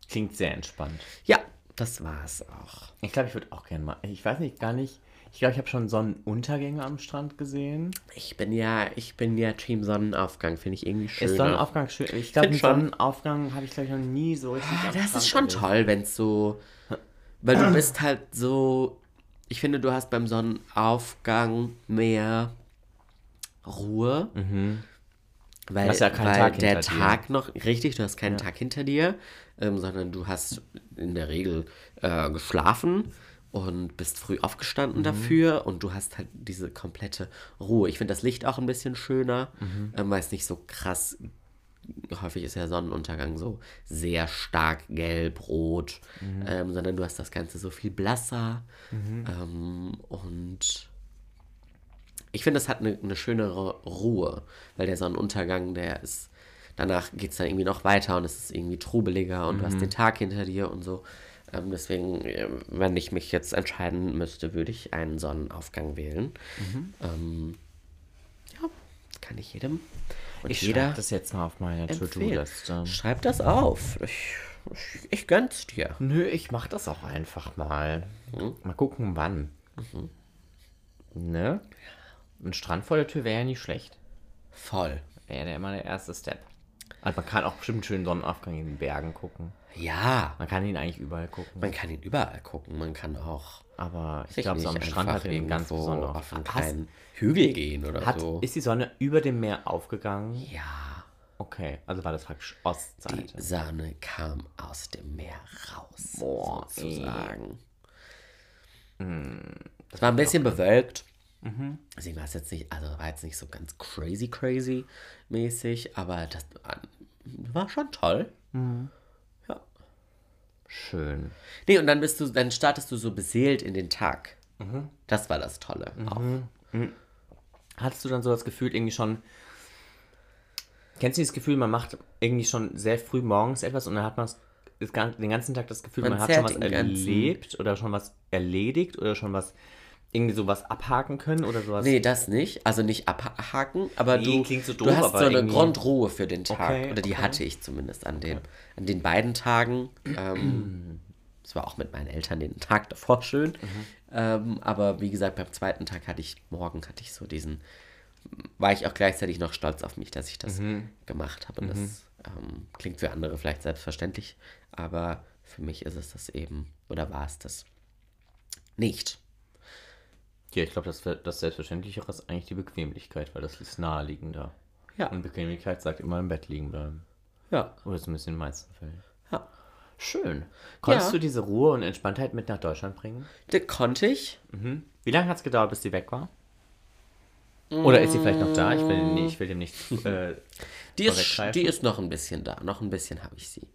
Klingt sehr entspannt. Ja, das war es auch. Ich glaube, ich würde auch gerne mal. Ich weiß nicht, gar nicht. Ich glaube, ich habe schon Sonnenuntergänge am Strand gesehen. Ich bin ja, ich bin ja Team Sonnenaufgang, finde ich irgendwie schön. Ist Sonnenaufgang schön? Ich glaube. Sonnenaufgang habe ich, glaube ich, noch nie so richtig. am Das ist schon erlebt. toll, wenn es so, weil du bist halt so, ich finde, du hast beim Sonnenaufgang mehr Ruhe. Weil, Du hast ja weil Tag der hinter dir. Tag noch, richtig, du hast keinen Tag hinter dir, ähm, sondern du hast in der Regel äh, geschlafen und bist früh aufgestanden dafür und du hast halt diese komplette Ruhe. Ich finde das Licht auch ein bisschen schöner, ähm, weil es nicht so krass, häufig ist ja Sonnenuntergang so sehr stark gelb, rot, ähm, sondern du hast das Ganze so viel blasser. Ähm, und ich finde, es hat eine, eine schönere Ruhe, weil der Sonnenuntergang, der ist, danach geht es dann irgendwie noch weiter und es ist irgendwie trubeliger und du hast den Tag hinter dir und so. Ähm, deswegen, äh, wenn ich mich jetzt entscheiden müsste, würde ich einen Sonnenaufgang wählen. Ähm, ja, kann ich jedem und Ich jeder schreibe das jetzt mal auf meine. To-Do-Liste. Schreib das auf. Ich, ich, ich gönn's dir. Nö, ich mach das auch einfach mal. Mhm. Mal gucken, wann. Ne? Ein Strand vor der Tür wäre ja nicht schlecht. Voll. Wäre ja immer der erste Step. Also man kann auch bestimmt einen schönen Sonnenaufgang in den Bergen gucken. Ja, Man kann ihn eigentlich überall gucken. man kann ihn überall gucken. Man kann auch Aber ich glaube, so am Strand hat er einen ganz besonderen auf einen kleinen Hügel gehen oder Hat, so. Ist die Sonne über dem Meer aufgegangen? Ja, Okay, also war das praktisch die Ostseite. Sonne kam aus dem Meer raus, Boah, sozusagen. Hm, Es war ein bisschen bewölkt. Mhm. Deswegen war es jetzt nicht, also war jetzt nicht so ganz crazy, crazy mäßig, aber das war- schon toll. Mhm. Ja. Schön. Nee, und dann bist du, dann startest du so beseelt in den Tag. Mhm. Das war das Tolle auch. hattest du dann so das Gefühl, irgendwie schon. Kennst du dieses Gefühl, man macht irgendwie schon sehr früh morgens etwas und dann hat man das, den ganzen Tag das Gefühl, man, Man hat schon was erlebt oder schon was erledigt oder schon was irgendwie sowas abhaken können oder sowas? Nee, das nicht. Also nicht abhaken, aber Nee, du, klingt so du doof, hast aber so eine irgendwie- Grundruhe für den Tag. Okay, Oder die okay. hatte ich zumindest an, dem, an den beiden Tagen. Ähm, Es war auch mit meinen Eltern den Tag davor schön. Mhm. Ähm, aber wie gesagt, beim zweiten Tag hatte ich, morgen hatte ich so diesen, war ich auch gleichzeitig noch stolz auf mich, dass ich das Mhm. gemacht habe. Und das ähm, klingt für andere vielleicht selbstverständlich, aber für mich ist es das eben, oder war es das nicht. Ja, ich glaube, das, das Selbstverständlichere ist eigentlich die Bequemlichkeit, weil das ist naheliegender. Ja. Und Bequemlichkeit sagt immer im Bett liegen bleiben. Ja. Oder zumindest in den meisten Fällen. ja. Schön. Konntest Ja. du diese Ruhe und Entspanntheit mit nach Deutschland bringen? Das konnte ich. Wie lange hat es gedauert, bis sie weg war? Oder ist sie vielleicht noch da? Ich will, nee, ich will dem nicht. Äh, Die ist, die ist noch ein bisschen da. Noch ein bisschen habe ich sie.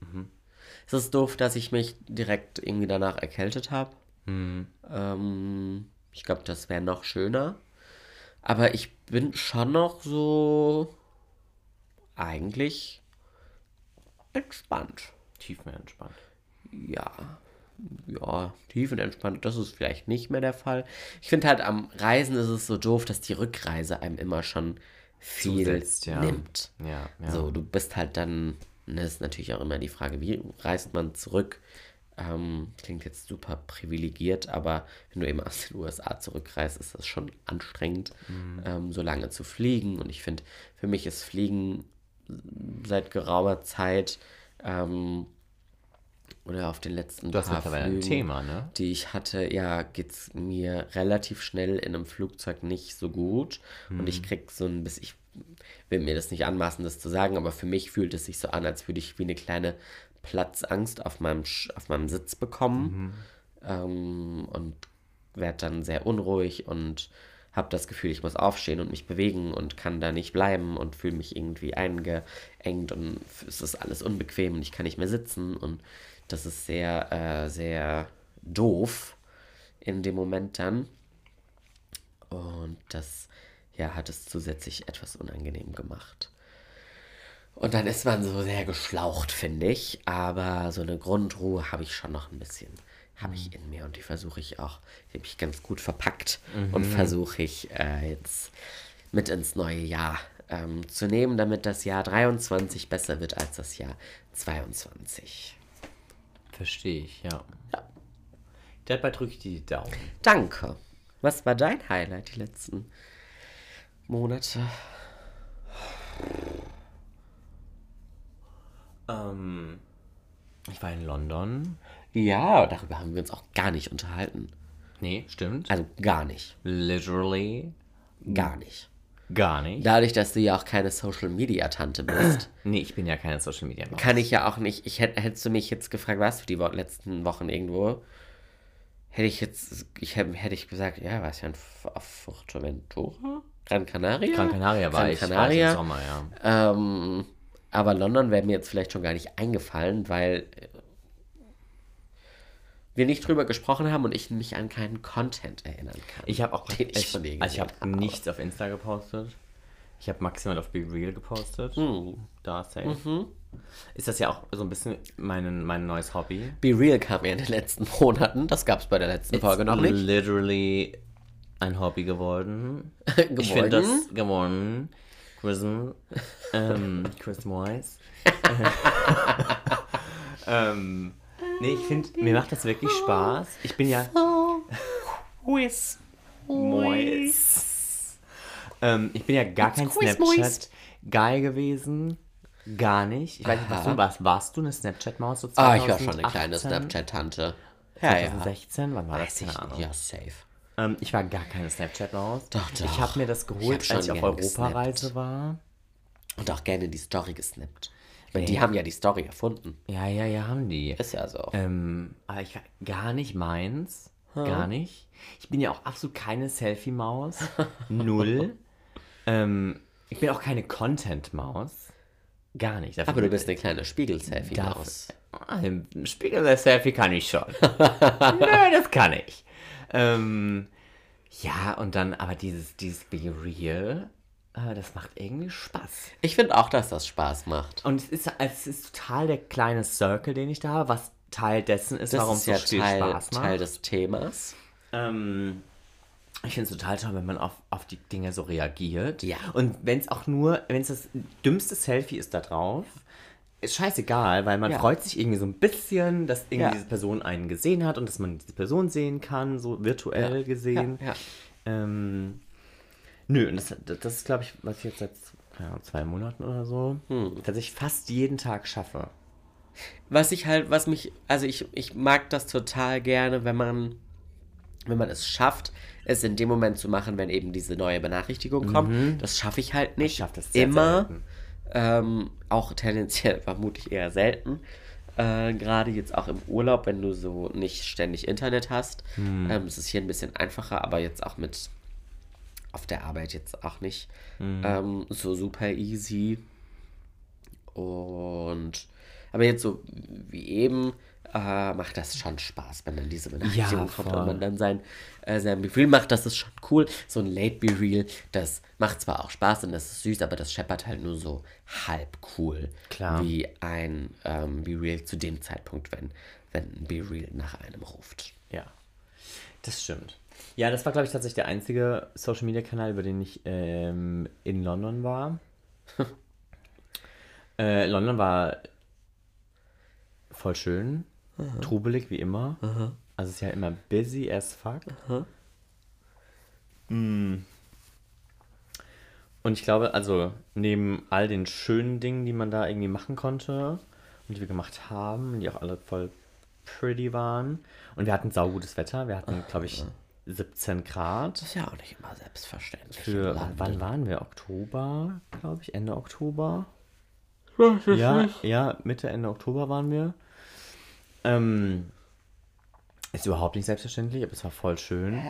Es ist doof, dass ich mich direkt irgendwie danach erkältet habe. Ähm, ich glaube, das wäre noch schöner. Aber ich bin schon noch so eigentlich entspannt. tiefenentspannt. Ja, ja, tiefenentspannt, das ist vielleicht nicht mehr der Fall. Ich finde halt am Reisen ist es so doof, dass die Rückreise einem immer schon viel Zusetzt, ja. nimmt. Ja, ja. So, du bist halt dann, ne, ist natürlich auch immer die Frage, wie reist man zurück? Ähm, klingt jetzt super privilegiert, aber wenn du eben aus den USA zurückreist, ist das schon anstrengend, Mhm. ähm, so lange zu fliegen. Und ich finde, für mich ist Fliegen seit geraumer Zeit ähm, oder auf den letzten Du hast paar mittlerweile ein Flügen, Thema, ne? die ich hatte, ja, geht es mir relativ schnell in einem Flugzeug nicht so gut. Und Hm. ich krieg so ein bisschen, ich will mir das nicht anmaßen, das zu sagen, aber für mich fühlt es sich so an, als würde ich wie eine kleine Platzangst auf meinem, auf meinem Sitz bekommen. Ähm, und werde dann sehr unruhig und habe das Gefühl, ich muss aufstehen und mich bewegen und kann da nicht bleiben und fühle mich irgendwie eingeengt und es ist alles unbequem und ich kann nicht mehr sitzen und das ist sehr, äh, sehr doof in dem Moment dann. Und das ja, hat es zusätzlich etwas unangenehm gemacht. Und dann ist man so sehr geschlaucht, finde ich. Aber so eine Grundruhe habe ich schon noch ein bisschen, habe ich in mir. Und die versuche ich auch, die habe ich ganz gut verpackt und versuche ich äh, jetzt mit ins neue Jahr ähm, zu nehmen, damit das Jahr 23 besser wird als das Jahr 22. Verstehe ich, ja. Ja. Dabei drücke ich die Daumen. Danke. Was war dein Highlight die letzten Monate? Ähm, ich war in London. Ja, darüber haben wir uns auch gar nicht unterhalten. Nee, stimmt. Also gar nicht. Literally Gar nicht. gar nicht. Dadurch, dass du ja auch keine Social Media Tante bist, Nee, ich bin ja keine Social Media Maus. kann ich ja auch nicht. Ich hätte, hättest du mich jetzt gefragt, warst du die letzten Wochen irgendwo? Hätte ich jetzt, ich hätte, hätte ich gesagt, ja, warst ja in auf Fuerteventura? Gran Canaria? Gran Canaria war Gran ich, war ich Canaria. im Sommer, ja. Ähm, aber London wäre mir jetzt vielleicht schon gar nicht eingefallen, weil äh, wir nicht drüber gesprochen haben und ich mich an keinen Content erinnern kann. Ich habe auch Den ich von dir also ich habe nichts auf Insta gepostet. Ich habe maximal auf Be Real gepostet. Hm. Da safe. Mhm. Ist das ja auch so ein bisschen mein, mein neues Hobby. Be Real kam ja in den letzten Monaten. Das gab es bei der letzten Folge noch nicht. literally ein Hobby geworden. Ich finde Geworden? das geworden. Chrism, ähm, Chris Moyes. ähm, nee, ich finde, mir macht das wirklich Spaß. Ich bin ja Quiz. Mois. Ähm, ich bin ja gar kein. Snapchat-Guy gewesen. Gar nicht. Ich weiß nicht, was du warst. Warst du eine Snapchat-Maus? So Ah, ich war schon eine kleine 2018? Snapchat-Tante. Ja, ja. 2016? Wann war das? Weiß Keine ich Ahnung. nicht. Ja, safe. Ähm, ich war gar keine Snapchat-Maus. Doch, doch. Ich habe mir das Ich geholt, schon als ich auf Europareise war. Und auch gerne die Story gesnappt. Ich meine, die haben ja die Story erfunden. Ja, ja, ja, haben die. Ist ja so. Ähm, aber ich gar nicht meins. Gar nicht. Ich bin ja auch absolut keine Selfie-Maus. Null. ähm, ich bin auch keine Content-Maus. Gar nicht. Dafür Aber du bist eine kleine Spiegel-Selfie-Maus. Ah, Im Spiegel der Selfie kann ich schon. Nö, das kann ich. Ähm, Ja, und dann aber dieses, dieses Be Real, äh, das macht irgendwie Spaß. Ich finde auch, dass das Spaß macht. Und es ist, es ist total der kleine Circle, den ich da habe, was Teil dessen ist, Das warum ist es so ja viel Teil, Spaß macht. Teil des Themas. Ähm, ich finde es total toll, wenn man auf, auf die Dinge so reagiert. Ja. Und wenn es auch nur, wenn es das dümmste Selfie ist da drauf, ist scheißegal, weil man Ja. freut sich irgendwie so ein bisschen, dass irgendwie Ja. diese Person einen gesehen hat und dass man diese Person sehen kann, so virtuell Ja. gesehen. Ähm, nö, und das, das ist, glaube ich, was ich jetzt seit zwei Monaten oder so Hm. tatsächlich fast jeden Tag schaffe. Was ich halt, was mich, also ich, ich mag das total gerne, wenn man, wenn man es schafft, es in dem Moment zu machen, wenn eben diese neue Benachrichtigung kommt. Das schaffe ich halt nicht. Ich schaff das sehr immer. selten. Ähm, auch tendenziell vermutlich eher selten. Äh, Gerade jetzt auch im Urlaub, wenn du so nicht ständig Internet hast. Ähm, es ist hier ein bisschen einfacher, aber jetzt auch mit auf der Arbeit jetzt auch nicht ähm, so super easy. Und aber jetzt so wie eben äh, macht das schon Spaß, wenn dann diese Benachrichtigung Ja, kommt und man dann sein, äh, sein Be Real macht. Das ist schon cool. So ein Late Be Real, das macht zwar auch Spaß und das ist süß, aber das scheppert halt nur so halb cool. Klar. Wie ein ähm, Be Real zu dem Zeitpunkt, wenn, wenn ein Be Real nach einem ruft. Ja, das stimmt. Ja, das war, glaube ich, tatsächlich der einzige Social Media Kanal, über den ich ähm, in London war. äh, London war voll schön, trubelig wie immer. Also es ist ja immer busy as fuck. Mm. Und ich glaube, also neben all den schönen Dingen, die man da irgendwie machen konnte und die wir gemacht haben, die auch alle voll pretty waren. Und wir hatten saugutes Wetter. Wir hatten, glaube ich, 17 Grad. Das ist ja auch nicht immer selbstverständlich. Für wann waren wir? Oktober, glaube ich, Ende Oktober. Ja, ja, Mitte, Ende Oktober waren wir. Ähm, ist überhaupt nicht selbstverständlich, aber es war voll schön.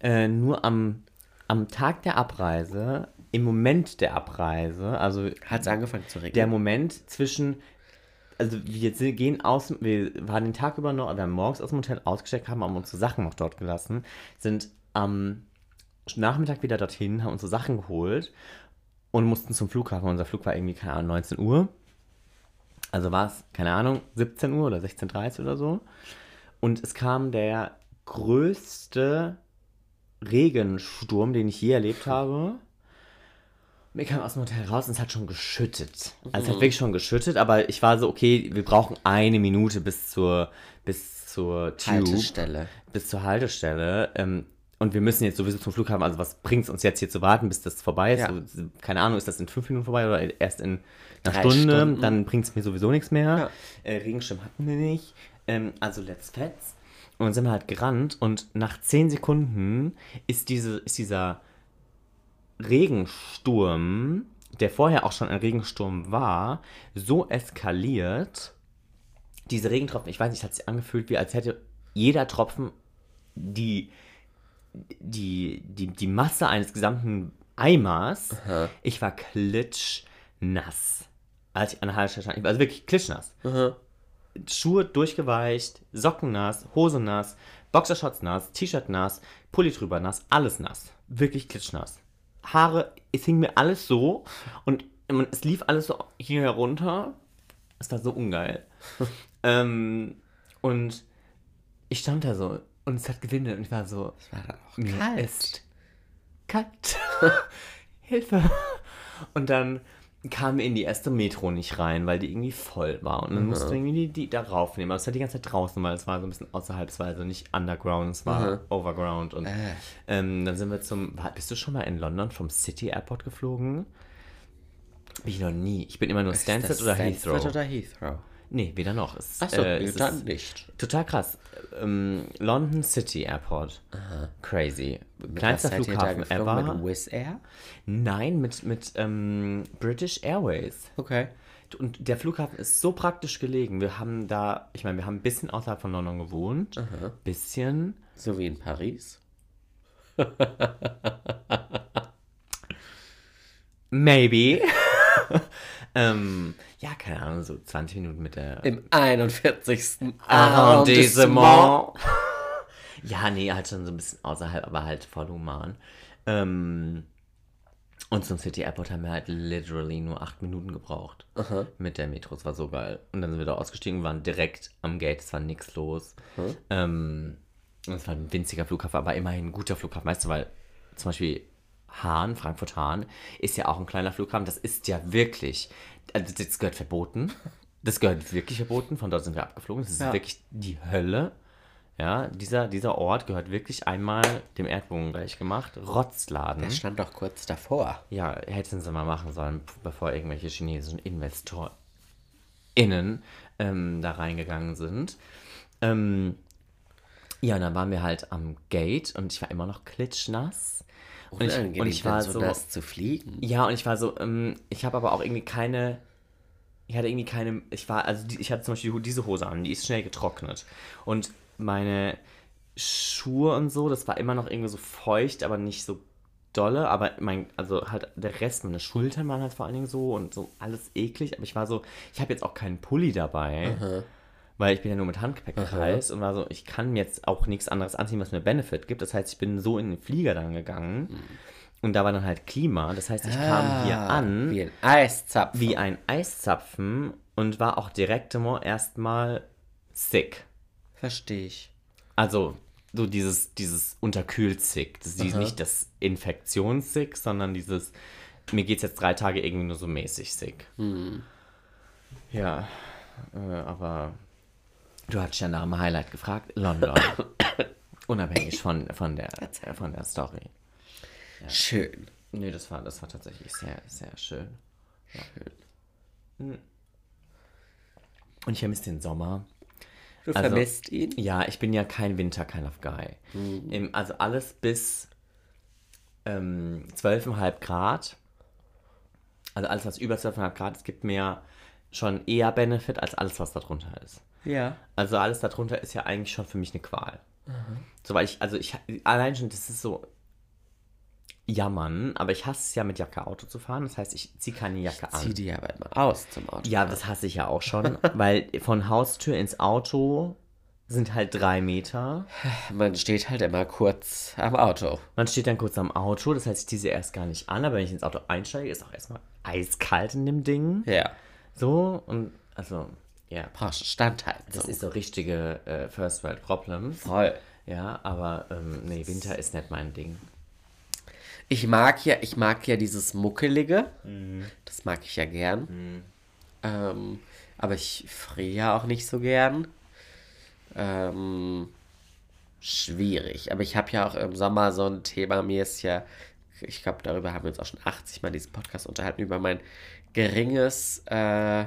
Äh, nur am, am Tag der Abreise, im Moment der Abreise, also Hat es angefangen zu regnen? der Moment zwischen, also wir gehen aus, wir waren den Tag über noch, wir haben morgens aus dem Hotel ausgesteckt, haben unsere Sachen noch dort gelassen, sind am Nachmittag wieder dorthin, haben unsere Sachen geholt und mussten zum Flughafen. Unser Flug war irgendwie, keine Ahnung, 19 Uhr. Also war es, keine Ahnung, 17 Uhr oder 16.30 Uhr oder so. Und es kam der größte Regensturm, den ich je erlebt habe. Wir kamen aus dem Hotel raus und es hat schon geschüttet. Also es hat wirklich schon geschüttet, aber ich war so, okay, wir brauchen eine Minute bis zur, bis zur Tube, Haltestelle. bis zur Haltestelle. Ähm, und wir müssen jetzt sowieso zum Flughafen, also was bringt es uns jetzt hier zu warten, bis das vorbei ist? Ja. So, keine Ahnung, ist das in fünf Minuten vorbei oder erst in einer Drei Stunde? Stunden. Dann bringt es mir sowieso nichts mehr. Ja. Äh, Regenschirm hatten wir nicht. Ähm, also let's fetz. Und dann sind wir halt gerannt und nach zehn Sekunden ist, diese, ist dieser Regensturm, der vorher auch schon ein Regensturm war, so eskaliert. Diese Regentropfen, ich weiß nicht, hat sich angefühlt, wie als hätte jeder Tropfen die, die, die, die Masse eines gesamten Eimers. Ich war klitschnass, als ich an der Haltestelle stand. Ich war also wirklich klitschnass. Schuhe durchgeweicht, Socken nass, Hose nass, Boxershorts nass, T-Shirt nass, Pulli drüber nass, alles nass. Wirklich klitschnass. Haare, es hing mir alles so und es lief alles so hier herunter. Es war so ungeil. ähm, und ich stand da so und es hat gewindet und ich war so, War dann auch mir kalt. ist kalt. Hilfe. Und dann kamen wir in die erste Metro nicht rein, weil die irgendwie voll war. Und dann mussten wir irgendwie die, die da raufnehmen. Aber es war die ganze Zeit draußen, weil es war so ein bisschen außerhalb, es war also nicht underground, es war overground. Und ähm, dann sind wir zum. War, bist du schon mal in London vom City Airport geflogen? Bin ich noch nie. Ich bin immer nur Stansted oder Stansted Heathrow. oder Heathrow? Nee, weder noch. Es, Achso, äh, dann nicht. Total krass. Ähm, London City Airport. Crazy. Kleinster Flughafen ever. Mit Wizz Air? Nein, mit, mit ähm, British Airways. Okay. Und der Flughafen ist so praktisch gelegen. Wir haben da, ich meine, wir haben ein bisschen außerhalb von London gewohnt. Bisschen. So wie in Paris. Maybe. ähm, ja, keine Ahnung, so 20 Minuten mit der Im 41. Arrondissement. Ja, nee, halt schon so ein bisschen außerhalb, aber halt voll human. Ähm, und zum City Airport haben wir halt literally nur acht Minuten gebraucht. Mit der Metro. Es war so geil. Und dann sind wir da ausgestiegen, waren direkt am Gate, es war nichts los. Ähm, und es war ein winziger Flughafen, aber immerhin ein guter Flughafen. Weißt du, weil zum Beispiel Hahn, Frankfurt-Hahn, ist ja auch ein kleiner Flughafen. Das ist ja wirklich, also das gehört verboten. Das gehört wirklich verboten. Von dort sind wir abgeflogen. Das ist Ja. wirklich die Hölle. Ja, dieser, dieser Ort gehört wirklich einmal dem Erdboden gleich gemacht. Rotzladen. Der stand doch kurz davor. Ja, hätten sie mal machen sollen, bevor irgendwelche chinesischen InvestorInnen ähm, da reingegangen sind. Ähm, ja, und dann waren wir halt am Gate und ich war immer noch klitschnass. Und ich, und ich war so, nass zu fliegen. ja, und ich war so, ähm, ich habe aber auch irgendwie keine, ich hatte irgendwie keine, ich war, also die, ich hatte zum Beispiel diese Hose an, die ist schnell getrocknet. Und meine Schuhe und so, das war immer noch irgendwie so feucht, aber nicht so dolle, aber mein, also halt der Rest, meine Schultern waren halt vor allen Dingen so und so alles eklig, aber ich war so, ich habe jetzt auch keinen Pulli dabei, weil ich bin ja nur mit Handgepäck gereist und war so, ich kann jetzt auch nichts anderes anziehen, was mir Benefit gibt. Das heißt, ich bin so in den Flieger dann gegangen und da war dann halt Klima, das heißt, ich kam hier Ah, an Wie ein Eiszapfen. wie ein Eiszapfen und war auch direkt erstmal sick. Verstehe ich. Also so dieses, dieses unterkühlt-sick. Das ist nicht das Infektions-sick, sondern dieses, mir geht's jetzt drei Tage irgendwie nur so mäßig sick. Ja, äh, aber du hattest ja nach dem Highlight gefragt. London. Unabhängig von, von, der, von der Story. Schön. Nee, das war, das war tatsächlich sehr, sehr schön. Schön. Und ich vermisse den Sommer. Du Also- vermisst ihn? Ja, ich bin ja kein Winter kind of Guy. Im, also alles bis ähm, 12,5 Grad. Also alles, was über 12,5 Grad ist, gibt mir schon eher Benefit als alles, was darunter ist. Ja. Also alles darunter ist ja eigentlich schon für mich eine Qual. So, weil ich, also ich, allein schon, das ist so jammern, aber ich hasse es ja mit Jacke Auto zu fahren. Das heißt, ich ziehe keine Jacke an. Zieh die aber immer aus zum Auto. Ja, das hasse ich ja auch schon, weil von Haustür ins Auto sind halt drei Meter. Man steht halt immer kurz am Auto. Man steht dann kurz am Auto, das heißt, ich ziehe sie erst gar nicht an, aber wenn ich ins Auto einsteige, ist auch erstmal eiskalt in dem Ding. Ja. So, und also, ja. Brauchst du Standhaltung. Das ist so richtige äh, First World Problems. voll. Ja, aber ähm, nee, Winter ist nicht mein Ding. Ich mag ja, ich mag ja dieses Muckelige. Mhm. Das mag ich ja gern. Ähm, aber ich friere ja auch nicht so gern. Ähm, schwierig. Aber ich habe ja auch im Sommer so ein Thema. Mir ist ja, ich glaube, darüber haben wir uns auch schon 80 Mal in diesem Podcast unterhalten, über mein geringes. Äh,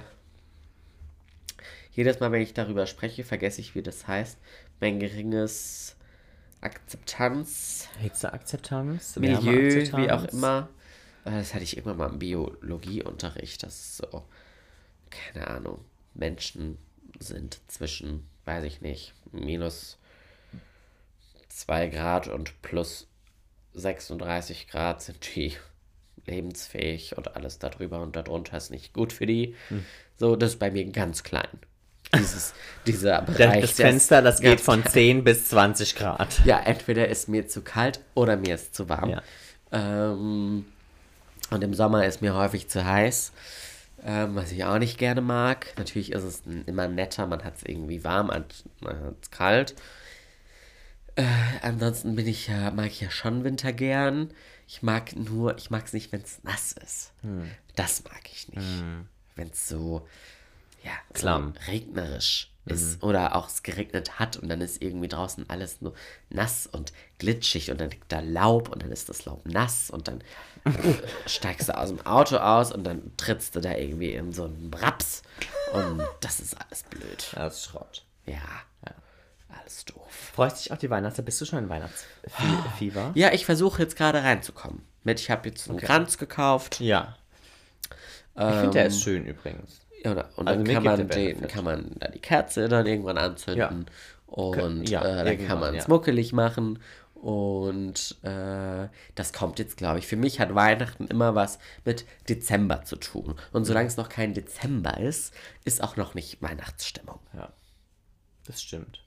jedes Mal, wenn ich darüber spreche, vergesse ich, wie das heißt. Mein geringes Akzeptanz. Hitzeakzeptanz, Milieu, wie auch immer. Äh, Das hatte ich irgendwann mal im Biologieunterricht, dass es so, keine Ahnung, Menschen sind zwischen, weiß ich nicht, minus 2 Grad und plus 36 Grad sind die lebensfähig und alles darüber und darunter ist nicht gut für die. So, das ist bei mir ganz klein. Dieses, dieser Bereich. Das ist Fenster, das geht von 10 bis 20 Grad. ja, entweder ist mir zu kalt oder mir ist zu warm. Ja. Ähm, und im Sommer ist mir häufig zu heiß, ähm, was ich auch nicht gerne mag. Natürlich ist es immer netter, man hat es irgendwie warm, und man hat es kalt. Äh, ansonsten bin ich ja, mag ich ja schon Winter gern. Ich mag nur, ich mag es nicht, wenn es nass ist. Das mag ich nicht. Wenn es so, ja, Klamm. so regnerisch ist oder auch es geregnet hat und dann ist irgendwie draußen alles nur nass und glitschig und dann liegt da Laub und dann ist das Laub nass und dann äh, steigst du aus dem Auto aus und dann trittst du da irgendwie in so einen Braps und das ist alles blöd. Ist Schrott. Ja, alles doof. Freust dich auf die Weihnachtszeit? Bist du schon in Weihnachtsfieber? Ja, ich versuche jetzt gerade reinzukommen. Mit, ich habe jetzt einen Kranz gekauft. Ja. Ich finde, der ist schön übrigens. Ja, oder- und Also dann kann man, den, kann man da die Kerze dann irgendwann anzünden. Und ja, äh, dann kann man es ja. muckelig machen. Und äh, das kommt jetzt, glaube ich. Für mich hat Weihnachten immer was mit Dezember zu tun. Und solange es noch kein Dezember ist, ist auch noch nicht Weihnachtsstimmung. Ja. Das stimmt.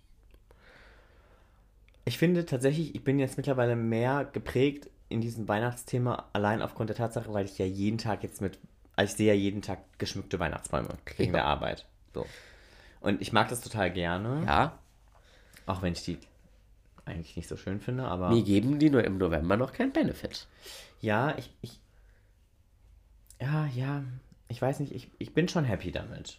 Ich finde tatsächlich, ich bin jetzt mittlerweile mehr geprägt in diesem Weihnachtsthema, allein aufgrund der Tatsache, weil ich ja jeden Tag jetzt mit, also ich sehe ja jeden Tag geschmückte Weihnachtsbäume wegen der Arbeit. So. Und ich mag das total gerne, Ja, auch wenn ich die eigentlich nicht so schön finde, aber mir geben die nur im November noch keinen Benefit. ja, ich, ich, ja, ja, ich weiß nicht, ich, ich bin schon happy damit.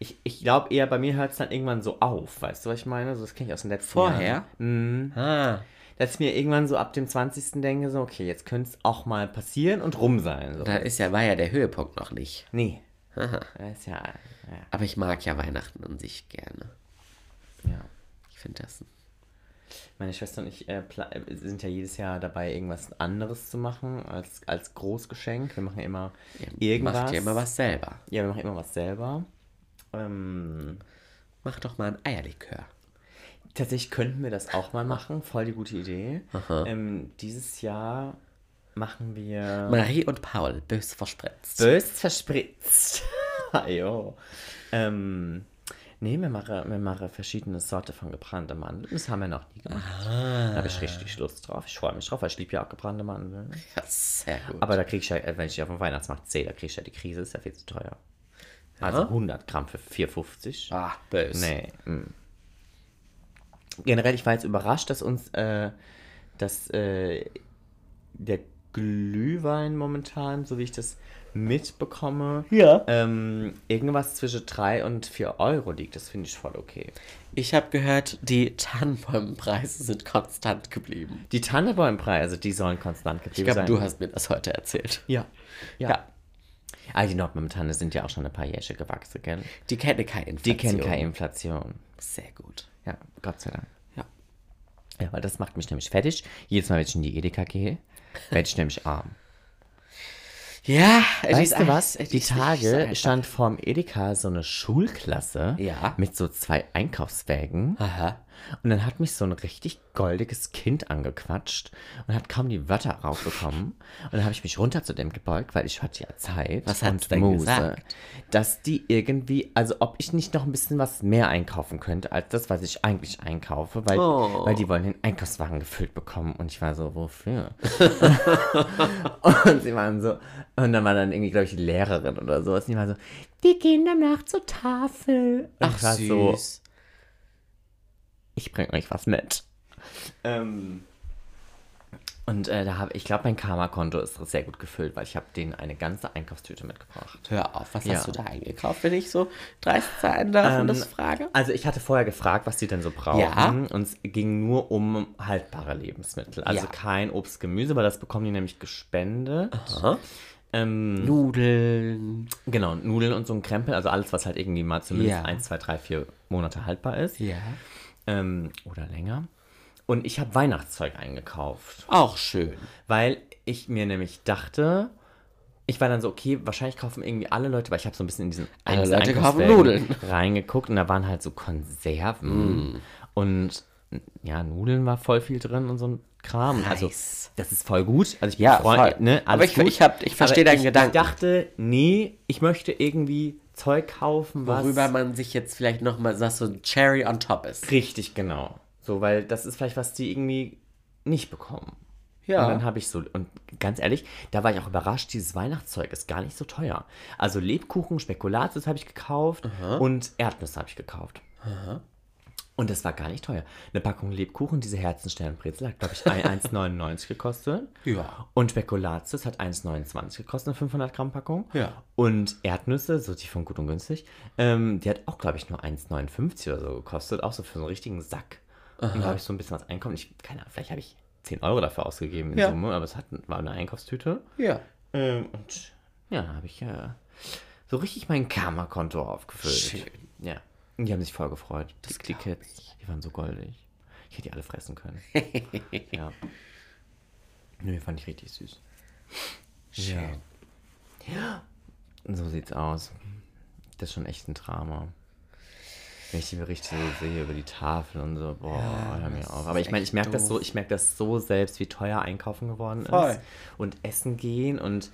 Ich, ich glaube eher, bei mir hört es dann irgendwann so auf, weißt du, was ich meine? So, das kenne ich aus den letzten Vorher? Jahren. Mhm. Ah, Dass ich mir irgendwann so ab dem 20. denke, so, okay, jetzt könnte es auch mal passieren und rum sein. So. da ist ja, war ja der Höhepunkt noch nicht. Nee. Das ist ja, ja, Aber ich mag ja Weihnachten an sich gerne. ja. Ich finde das. Meine Schwester und ich äh, äh, sind ja jedes Jahr dabei, irgendwas anderes zu machen als, als Großgeschenk. Wir machen ja immer irgendwas. Macht ja immer was selber. Ja, wir machen immer was selber. Ähm, Mach doch mal ein Eierlikör. Tatsächlich könnten wir das auch mal machen. Voll die gute Idee. Ähm, dieses Jahr machen wir Marie und Paul, bös verspritzt. bös verspritzt. jo. Ähm, nee, wir machen, wir machen verschiedene Sorten von gebrannte Mandeln. Das haben wir noch nie gemacht. Da habe ich richtig Lust drauf. Ich freue mich drauf, weil ich liebe ja auch gebrannte Mandeln. Ja, sehr gut. Aber da kriege ich ja, äh, wenn ich die auf dem Weihnachtsmarkt sehe, da kriege ich ja die Krise, ist ja viel zu teuer. Also 100 Gramm für 4,50. ah, bös. Nee. mm. Generell, ich war jetzt überrascht, dass uns, äh, dass äh, der Glühwein momentan, so wie ich das mitbekomme, Ja. ähm, irgendwas zwischen 3 und 4 Euro liegt. Das finde ich voll okay. Ich habe gehört, die Tannenbäumenpreise sind konstant geblieben. Die Tannenbäumpreise, die sollen konstant Ich geblieben glaube, sein. du hast mir das heute erzählt. Ja. Ja. Ja. Ah, die Nordmann-Tanne sind ja auch schon ein paar Jährchen gewachsen, gell? Die kennen keine Inflation. Die kennen keine Inflation. Sehr gut. Ja, Gott sei Dank. Ja. Ja, weil das macht mich nämlich fertig. Jedes Mal, wenn ich in die Edeka gehe, werde ich nämlich arm. Ja, Weißt du was? Die Tage stand vorm Edeka so eine Schulklasse Ja. mit so zwei Einkaufswägen. Aha. Und dann hat mich so ein richtig goldiges Kind angequatscht und hat kaum die Wörter rausbekommen. Und dann habe ich mich runter zu dem gebeugt, weil ich hatte ja Zeit Was und denn Muße, gesagt? dass die irgendwie, also ob ich nicht noch ein bisschen was mehr einkaufen könnte, als das, was ich eigentlich einkaufe, weil, Oh. weil die wollen den Einkaufswagen gefüllt bekommen. Und ich war so, wofür? und sie waren so, und dann war dann irgendwie, glaube ich, die Lehrerin oder sowas. Die war so, die gehen danach zur Tafel. Und Ach, ich so, ich bringe euch was mit. Ähm, und äh, da habe ich glaube, mein Karma-Konto ist sehr gut gefüllt, weil ich habe denen eine ganze Einkaufstüte mitgebracht. Hör auf, was Ja. hast du da eingekauft, wenn ich so dreist sein darf und das Ähm, frage? Also ich hatte vorher gefragt, was die denn so brauchen. Ja. Und es ging nur um haltbare Lebensmittel. Also Ja. kein Obst, Gemüse, weil das bekommen die nämlich gespendet. Aha. Ähm, Nudeln. genau, Nudeln und so ein Krempel, also alles, was halt irgendwie mal zumindest Ja. 1, 2, 3, 4 Monate haltbar ist. Ja. Ähm, oder länger. Und ich habe Weihnachtszeug eingekauft. Auch schön. Weil ich mir nämlich dachte, ich war dann so, okay, wahrscheinlich kaufen irgendwie alle Leute, weil ich habe so ein bisschen in diesen Alle Leute kaufen Nudeln. reingeguckt und da waren halt so Konserven Mm. und ja, Nudeln war voll viel drin und so ein Kram. Also Nice. das ist voll gut. Also ich bin Ja, voll. ne, Aber ich- gut. ich hab- ich versteh Aber deinen ich, Gedanken. Ich dachte, nee, ich möchte irgendwie Zeug kaufen, was Worüber man sich jetzt vielleicht nochmal sagt, so ein Cherry on top ist. richtig genau. So, weil das ist vielleicht was die irgendwie nicht bekommen. Ja. Und dann habe ich so, und ganz ehrlich, da war ich auch überrascht, dieses Weihnachtszeug ist gar nicht so teuer. Also Lebkuchen, Spekulatius habe ich gekauft und Erdnüsse habe ich gekauft. Und das war gar nicht teuer. Eine Packung Lebkuchen, diese Herzensternbrezel, hat, glaube ich, ein- 1,99 gekostet. Ja. Und Spekulatius hat 1,29 gekostet, eine 500 Gramm Packung. Ja. Und Erdnüsse, so die von gut und günstig, ähm, die hat auch, glaube ich, nur 1,59 oder so gekostet. Auch so für so einen richtigen Sack. Und da habe ich so ein bisschen was einkaufen. Ich, keine Ahnung, vielleicht habe ich 10 Euro dafür ausgegeben in Ja. Summe, aber es hat, war eine Einkaufstüte. Ja. Ähm, und ja, habe ich ja so richtig mein Karma-Konto aufgefüllt. Schön. Ja. Die haben sich voll gefreut. Die, die Kids, die waren so goldig. Ich hätte die alle fressen können. ja. Nö, fand ich richtig süß. Schön. Und so sieht's aus. Das ist schon echt ein Drama. Wenn ich die Berichte so sehe über die Tafel und so, boah, hör mir auf. Aber ich meine, ich merke das so, ich merke das so selbst, wie teuer einkaufen geworden Voll. ist. Und essen gehen und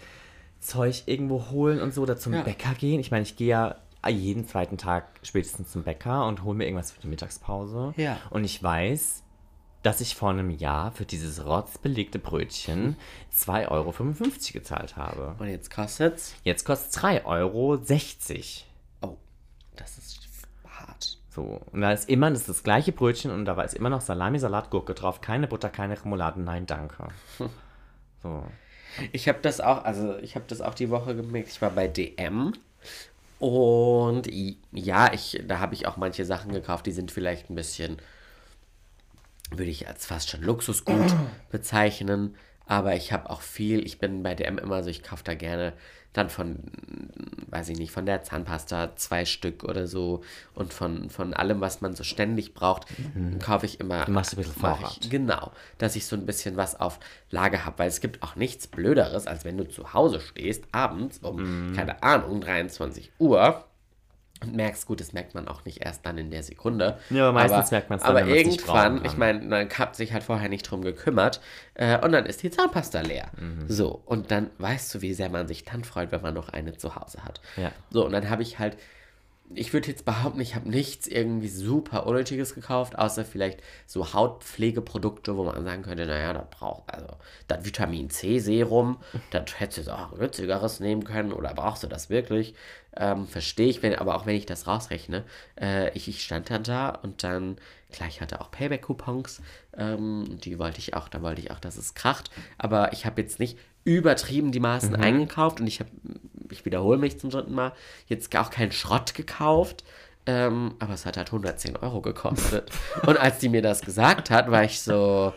Zeug irgendwo holen und so oder zum Ja. Bäcker gehen. Ich meine, ich gehe ja jeden zweiten Tag spätestens zum Bäcker und hole mir irgendwas für die Mittagspause. Ja. Und ich weiß, dass ich vor einem Jahr für dieses rotzbelegte Brötchen 2,55 Euro gezahlt habe. Und jetzt kostet's? Jetzt kostet es 3,60 Euro. Oh, das ist hart. So, und da ist immer, das ist das gleiche Brötchen und da war ist immer noch Salami, Salat, Gurke drauf. Keine Butter, keine Remoulade. Nein, danke. So. Ich habe das auch, also ich habe das auch die Woche gemerkt. Ich war bei DM und ja, ich, da habe ich auch manche Sachen gekauft, die sind vielleicht ein bisschen, würde ich als fast schon Luxusgut bezeichnen. Aber ich habe auch viel, ich bin bei DM immer so, ich kaufe da gerne dann von, weiß ich nicht, von der Zahnpasta zwei Stück oder so und von, von allem, was man so ständig braucht, kaufe ich immer. Du machst ein bisschen Vorrat. Ich, genau, dass ich so ein bisschen was auf Lager habe, weil es gibt auch nichts Blöderes, als wenn du zu Hause stehst, abends um, Mhm. keine Ahnung, 23 Uhr und merkst, gut, das merkt man auch nicht erst dann in der Sekunde. Ja, aber meistens merkt man's dann, Aber irgendwann, ich meine, man hat sich halt vorher nicht drum gekümmert äh, und dann ist die Zahnpasta leer. Mhm. So, und dann weißt du, wie sehr man sich dann freut, wenn man noch eine zu Hause hat. Ja. So, und dann habe ich halt ich würde jetzt behaupten, ich habe nichts irgendwie super Unnötiges gekauft, außer vielleicht so Hautpflegeprodukte, wo man sagen könnte, naja, das braucht, also das Vitamin C Serum, das hättest du auch günstigeres nehmen können oder brauchst du das wirklich? Ähm, Verstehe ich, wenn, aber auch wenn ich das rausrechne, äh, ich, ich stand dann da und dann, klar, ich hatte auch Payback-Coupons, ähm, die wollte ich auch, da wollte ich auch, dass es kracht, aber ich habe jetzt nicht übertrieben die Maßen eingekauft und ich habe, ich wiederhole mich zum dritten Mal, jetzt auch keinen Schrott gekauft, ähm, aber es hat halt 110 Euro gekostet. und als die mir das gesagt hat, war ich so,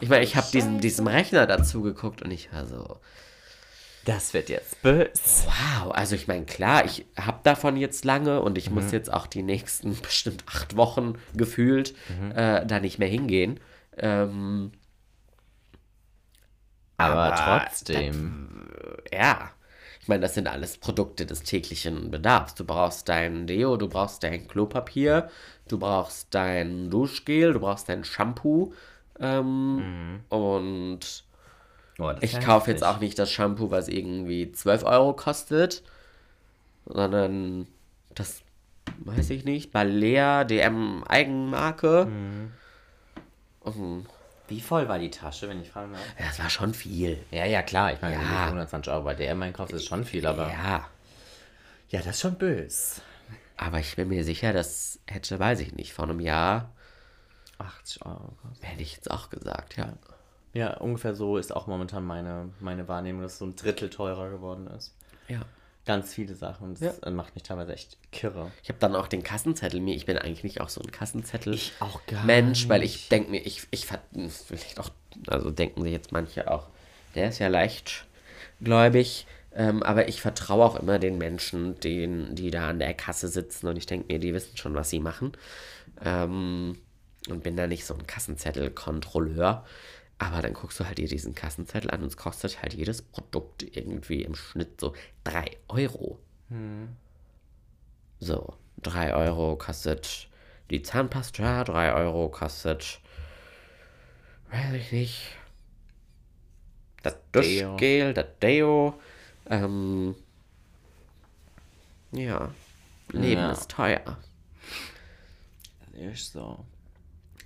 ich meine, ich habe diesen, diesem Rechner dazu geguckt und ich war so, Das wird jetzt böse. wow, also ich meine, klar, ich habe davon jetzt lange und ich muss jetzt auch die nächsten bestimmt acht Wochen gefühlt äh, da nicht mehr hingehen. Ähm, Aber, Aber trotzdem. ja, ich meine, das sind alles Produkte des täglichen Bedarfs. Du brauchst dein Deo, du brauchst dein Klopapier, du brauchst dein Duschgel, du brauchst dein Shampoo. Ähm, Und Oh, das ich kaufe jetzt auch nicht das Shampoo, was irgendwie 12 Euro kostet, sondern das, weiß ich nicht, Balea, DM Eigenmarke. Und, Wie voll war die Tasche, wenn ich fragen darf? ja, das war schon viel. Ja, ja, klar. Ich meine, Ja. du 120 Euro bei DM einkaufst, ist schon viel, aber. Ja. Ja, das ist schon böse. Aber ich bin mir sicher, das hätte, weiß ich nicht, vor einem Jahr 80 Euro. hätte ich jetzt auch gesagt, ja. Ja, ungefähr so ist auch momentan meine, meine Wahrnehmung, dass es so ein Drittel teurer geworden ist. Ja. Ganz viele Sachen. Und das äh, macht mich teilweise echt kirre. Ich habe dann auch den Kassenzettel mir, ich bin eigentlich nicht auch so ein Kassenzettel Ich auch gar Mensch, weil nicht. ich denke mir, ich, ich vielleicht auch, also denken sich jetzt manche auch, der ist ja leichtgläubig, ähm, aber ich vertraue auch immer den Menschen, den, die da an der Kasse sitzen und ich denke mir, die wissen schon, was sie machen. Ähm, und bin da nicht so ein Kassenzettel-Kontrolleur. Aber dann guckst du halt dir diesen Kassenzettel an und es kostet halt jedes Produkt irgendwie im Schnitt so 3 Euro. So, 3 Euro kostet die Zahnpasta, 3 Euro kostet, weiß ich nicht, das. Duschgel, das Deo. Ähm, ja, Leben Ja. ist teuer. Ist so.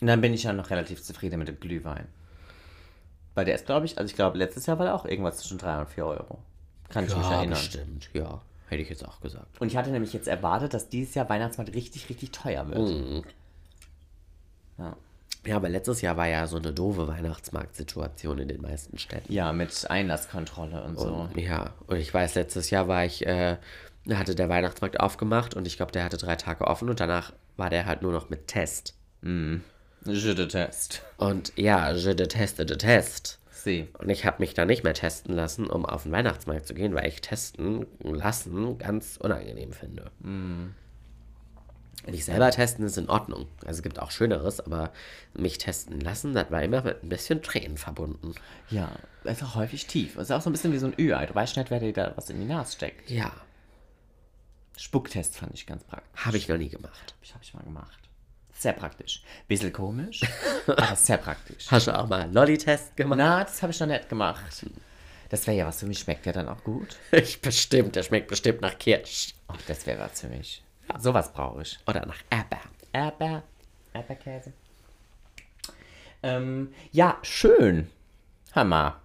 Und dann bin ich ja noch relativ zufrieden mit dem Glühwein. Weil der ist, glaube ich, also ich glaube, letztes Jahr war der auch irgendwas zwischen 3 und 4 Euro. Kann ich mich Ja, erinnern. bestimmt, ja. Hätte ich jetzt auch gesagt. Und ich hatte nämlich jetzt erwartet, dass dieses Jahr Weihnachtsmarkt richtig, richtig teuer wird. Mhm. Ja. Ja, aber letztes Jahr war ja so eine doofe Weihnachtsmarktsituation in den meisten Städten. ja, mit Einlasskontrolle und so. Ja, und ich weiß, letztes Jahr war ich, äh, hatte der Weihnachtsmarkt aufgemacht und ich glaube, der hatte drei Tage offen und danach war der halt nur noch mit Test. Je de test. Und ja, je deteste de test. Sie. Und ich habe mich da nicht mehr testen lassen, um auf den Weihnachtsmarkt zu gehen, weil ich testen lassen ganz unangenehm finde. Mich selber testen ist in Ordnung. Also es gibt auch Schöneres, aber mich testen lassen, das war immer mit ein bisschen Tränen verbunden. Ja, ist auch häufig tief. Ist auch so ein bisschen wie so ein Ü-Ei. Du weißt nicht, wer dir da was in die Nase steckt. Ja, Spucktest fand ich ganz praktisch. habe ich noch nie gemacht. Ich habe ich mal gemacht. Sehr praktisch. Bisschen komisch, aber sehr praktisch. Hast du auch mal einen Lolli-Test gemacht? Na, das habe ich noch nicht gemacht. Das wäre ja was für mich. Schmeckt der dann auch gut? Ich bestimmt, der schmeckt bestimmt nach Kirsch. Ach, das wäre was für mich. Sowas brauche ich. Oder nach Erdbeer. Erdbeer. Erdbeerkäse. Ähm, ja, schön. Hammer.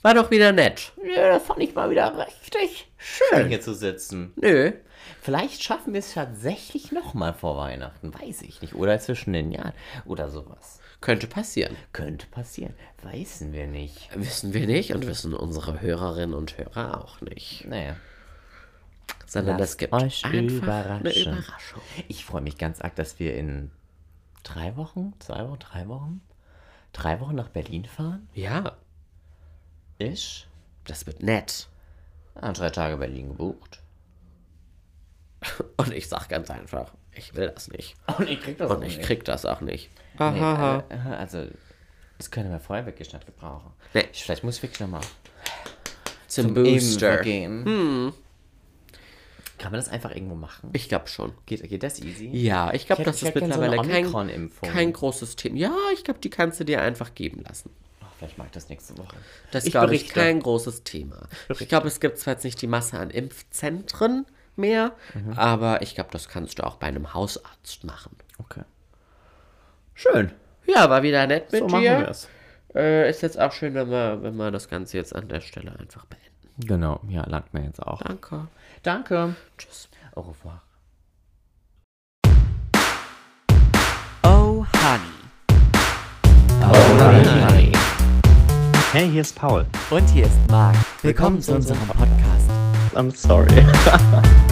War doch wieder nett. Ja, das fand ich mal wieder richtig schön, hier zu sitzen. Nö. Vielleicht schaffen wir es tatsächlich nochmal vor Weihnachten. Weiß ich nicht. Oder zwischen den Jahren. Oder sowas. Könnte passieren. Könnte passieren. Weißen wir nicht. Wissen wir nicht und wissen unsere Hörerinnen und Hörer auch nicht. Naja. Sondern Lasst es gibt euch einfach eine überraschen. Überraschung. Ich freue mich ganz arg, dass wir in drei Wochen, zwei Wochen, drei Wochen, drei Wochen nach Berlin fahren. Ja, Ich das wird nett. habe drei Tage Berlin gebucht. Und ich sag ganz einfach, ich will das nicht. Und ich krieg das Und ich krieg das auch nicht. Nee, Hahaha. äh, also, das können wir vorher wirklich nicht gebrauchen. Nee. Ich, vielleicht muss ich wirklich nochmal Zum, Impfen Booster. gehen. Kann man das einfach irgendwo machen? Ich glaube schon. Geht, geht das easy? Ja, ich glaube, Ich das ich ist gern so mittlerweile kein, kein großes Thema. Ja, ich glaube, die kannst du dir einfach geben lassen. Oh, vielleicht mache ich das nächste Woche. Das Ich ist, glaube ich, kein großes Thema. Ich glaube, es gibt zwar jetzt nicht die Masse an Impfzentren mehr, Mhm. aber ich glaube, das kannst du auch bei einem Hausarzt machen. Okay. Schön. Ja, war wieder nett mit So machen dir. wir es. Äh, ist jetzt auch schön, wenn wir, wenn wir das Ganze jetzt an der Stelle einfach beenden. Genau, ja, langt mir jetzt auch. Danke. Danke. Tschüss. Au revoir. Oh, Honey. Alright. Hey, hier ist Paul. Und hier ist Marc. Willkommen zu unserem Podcast. I'm sorry.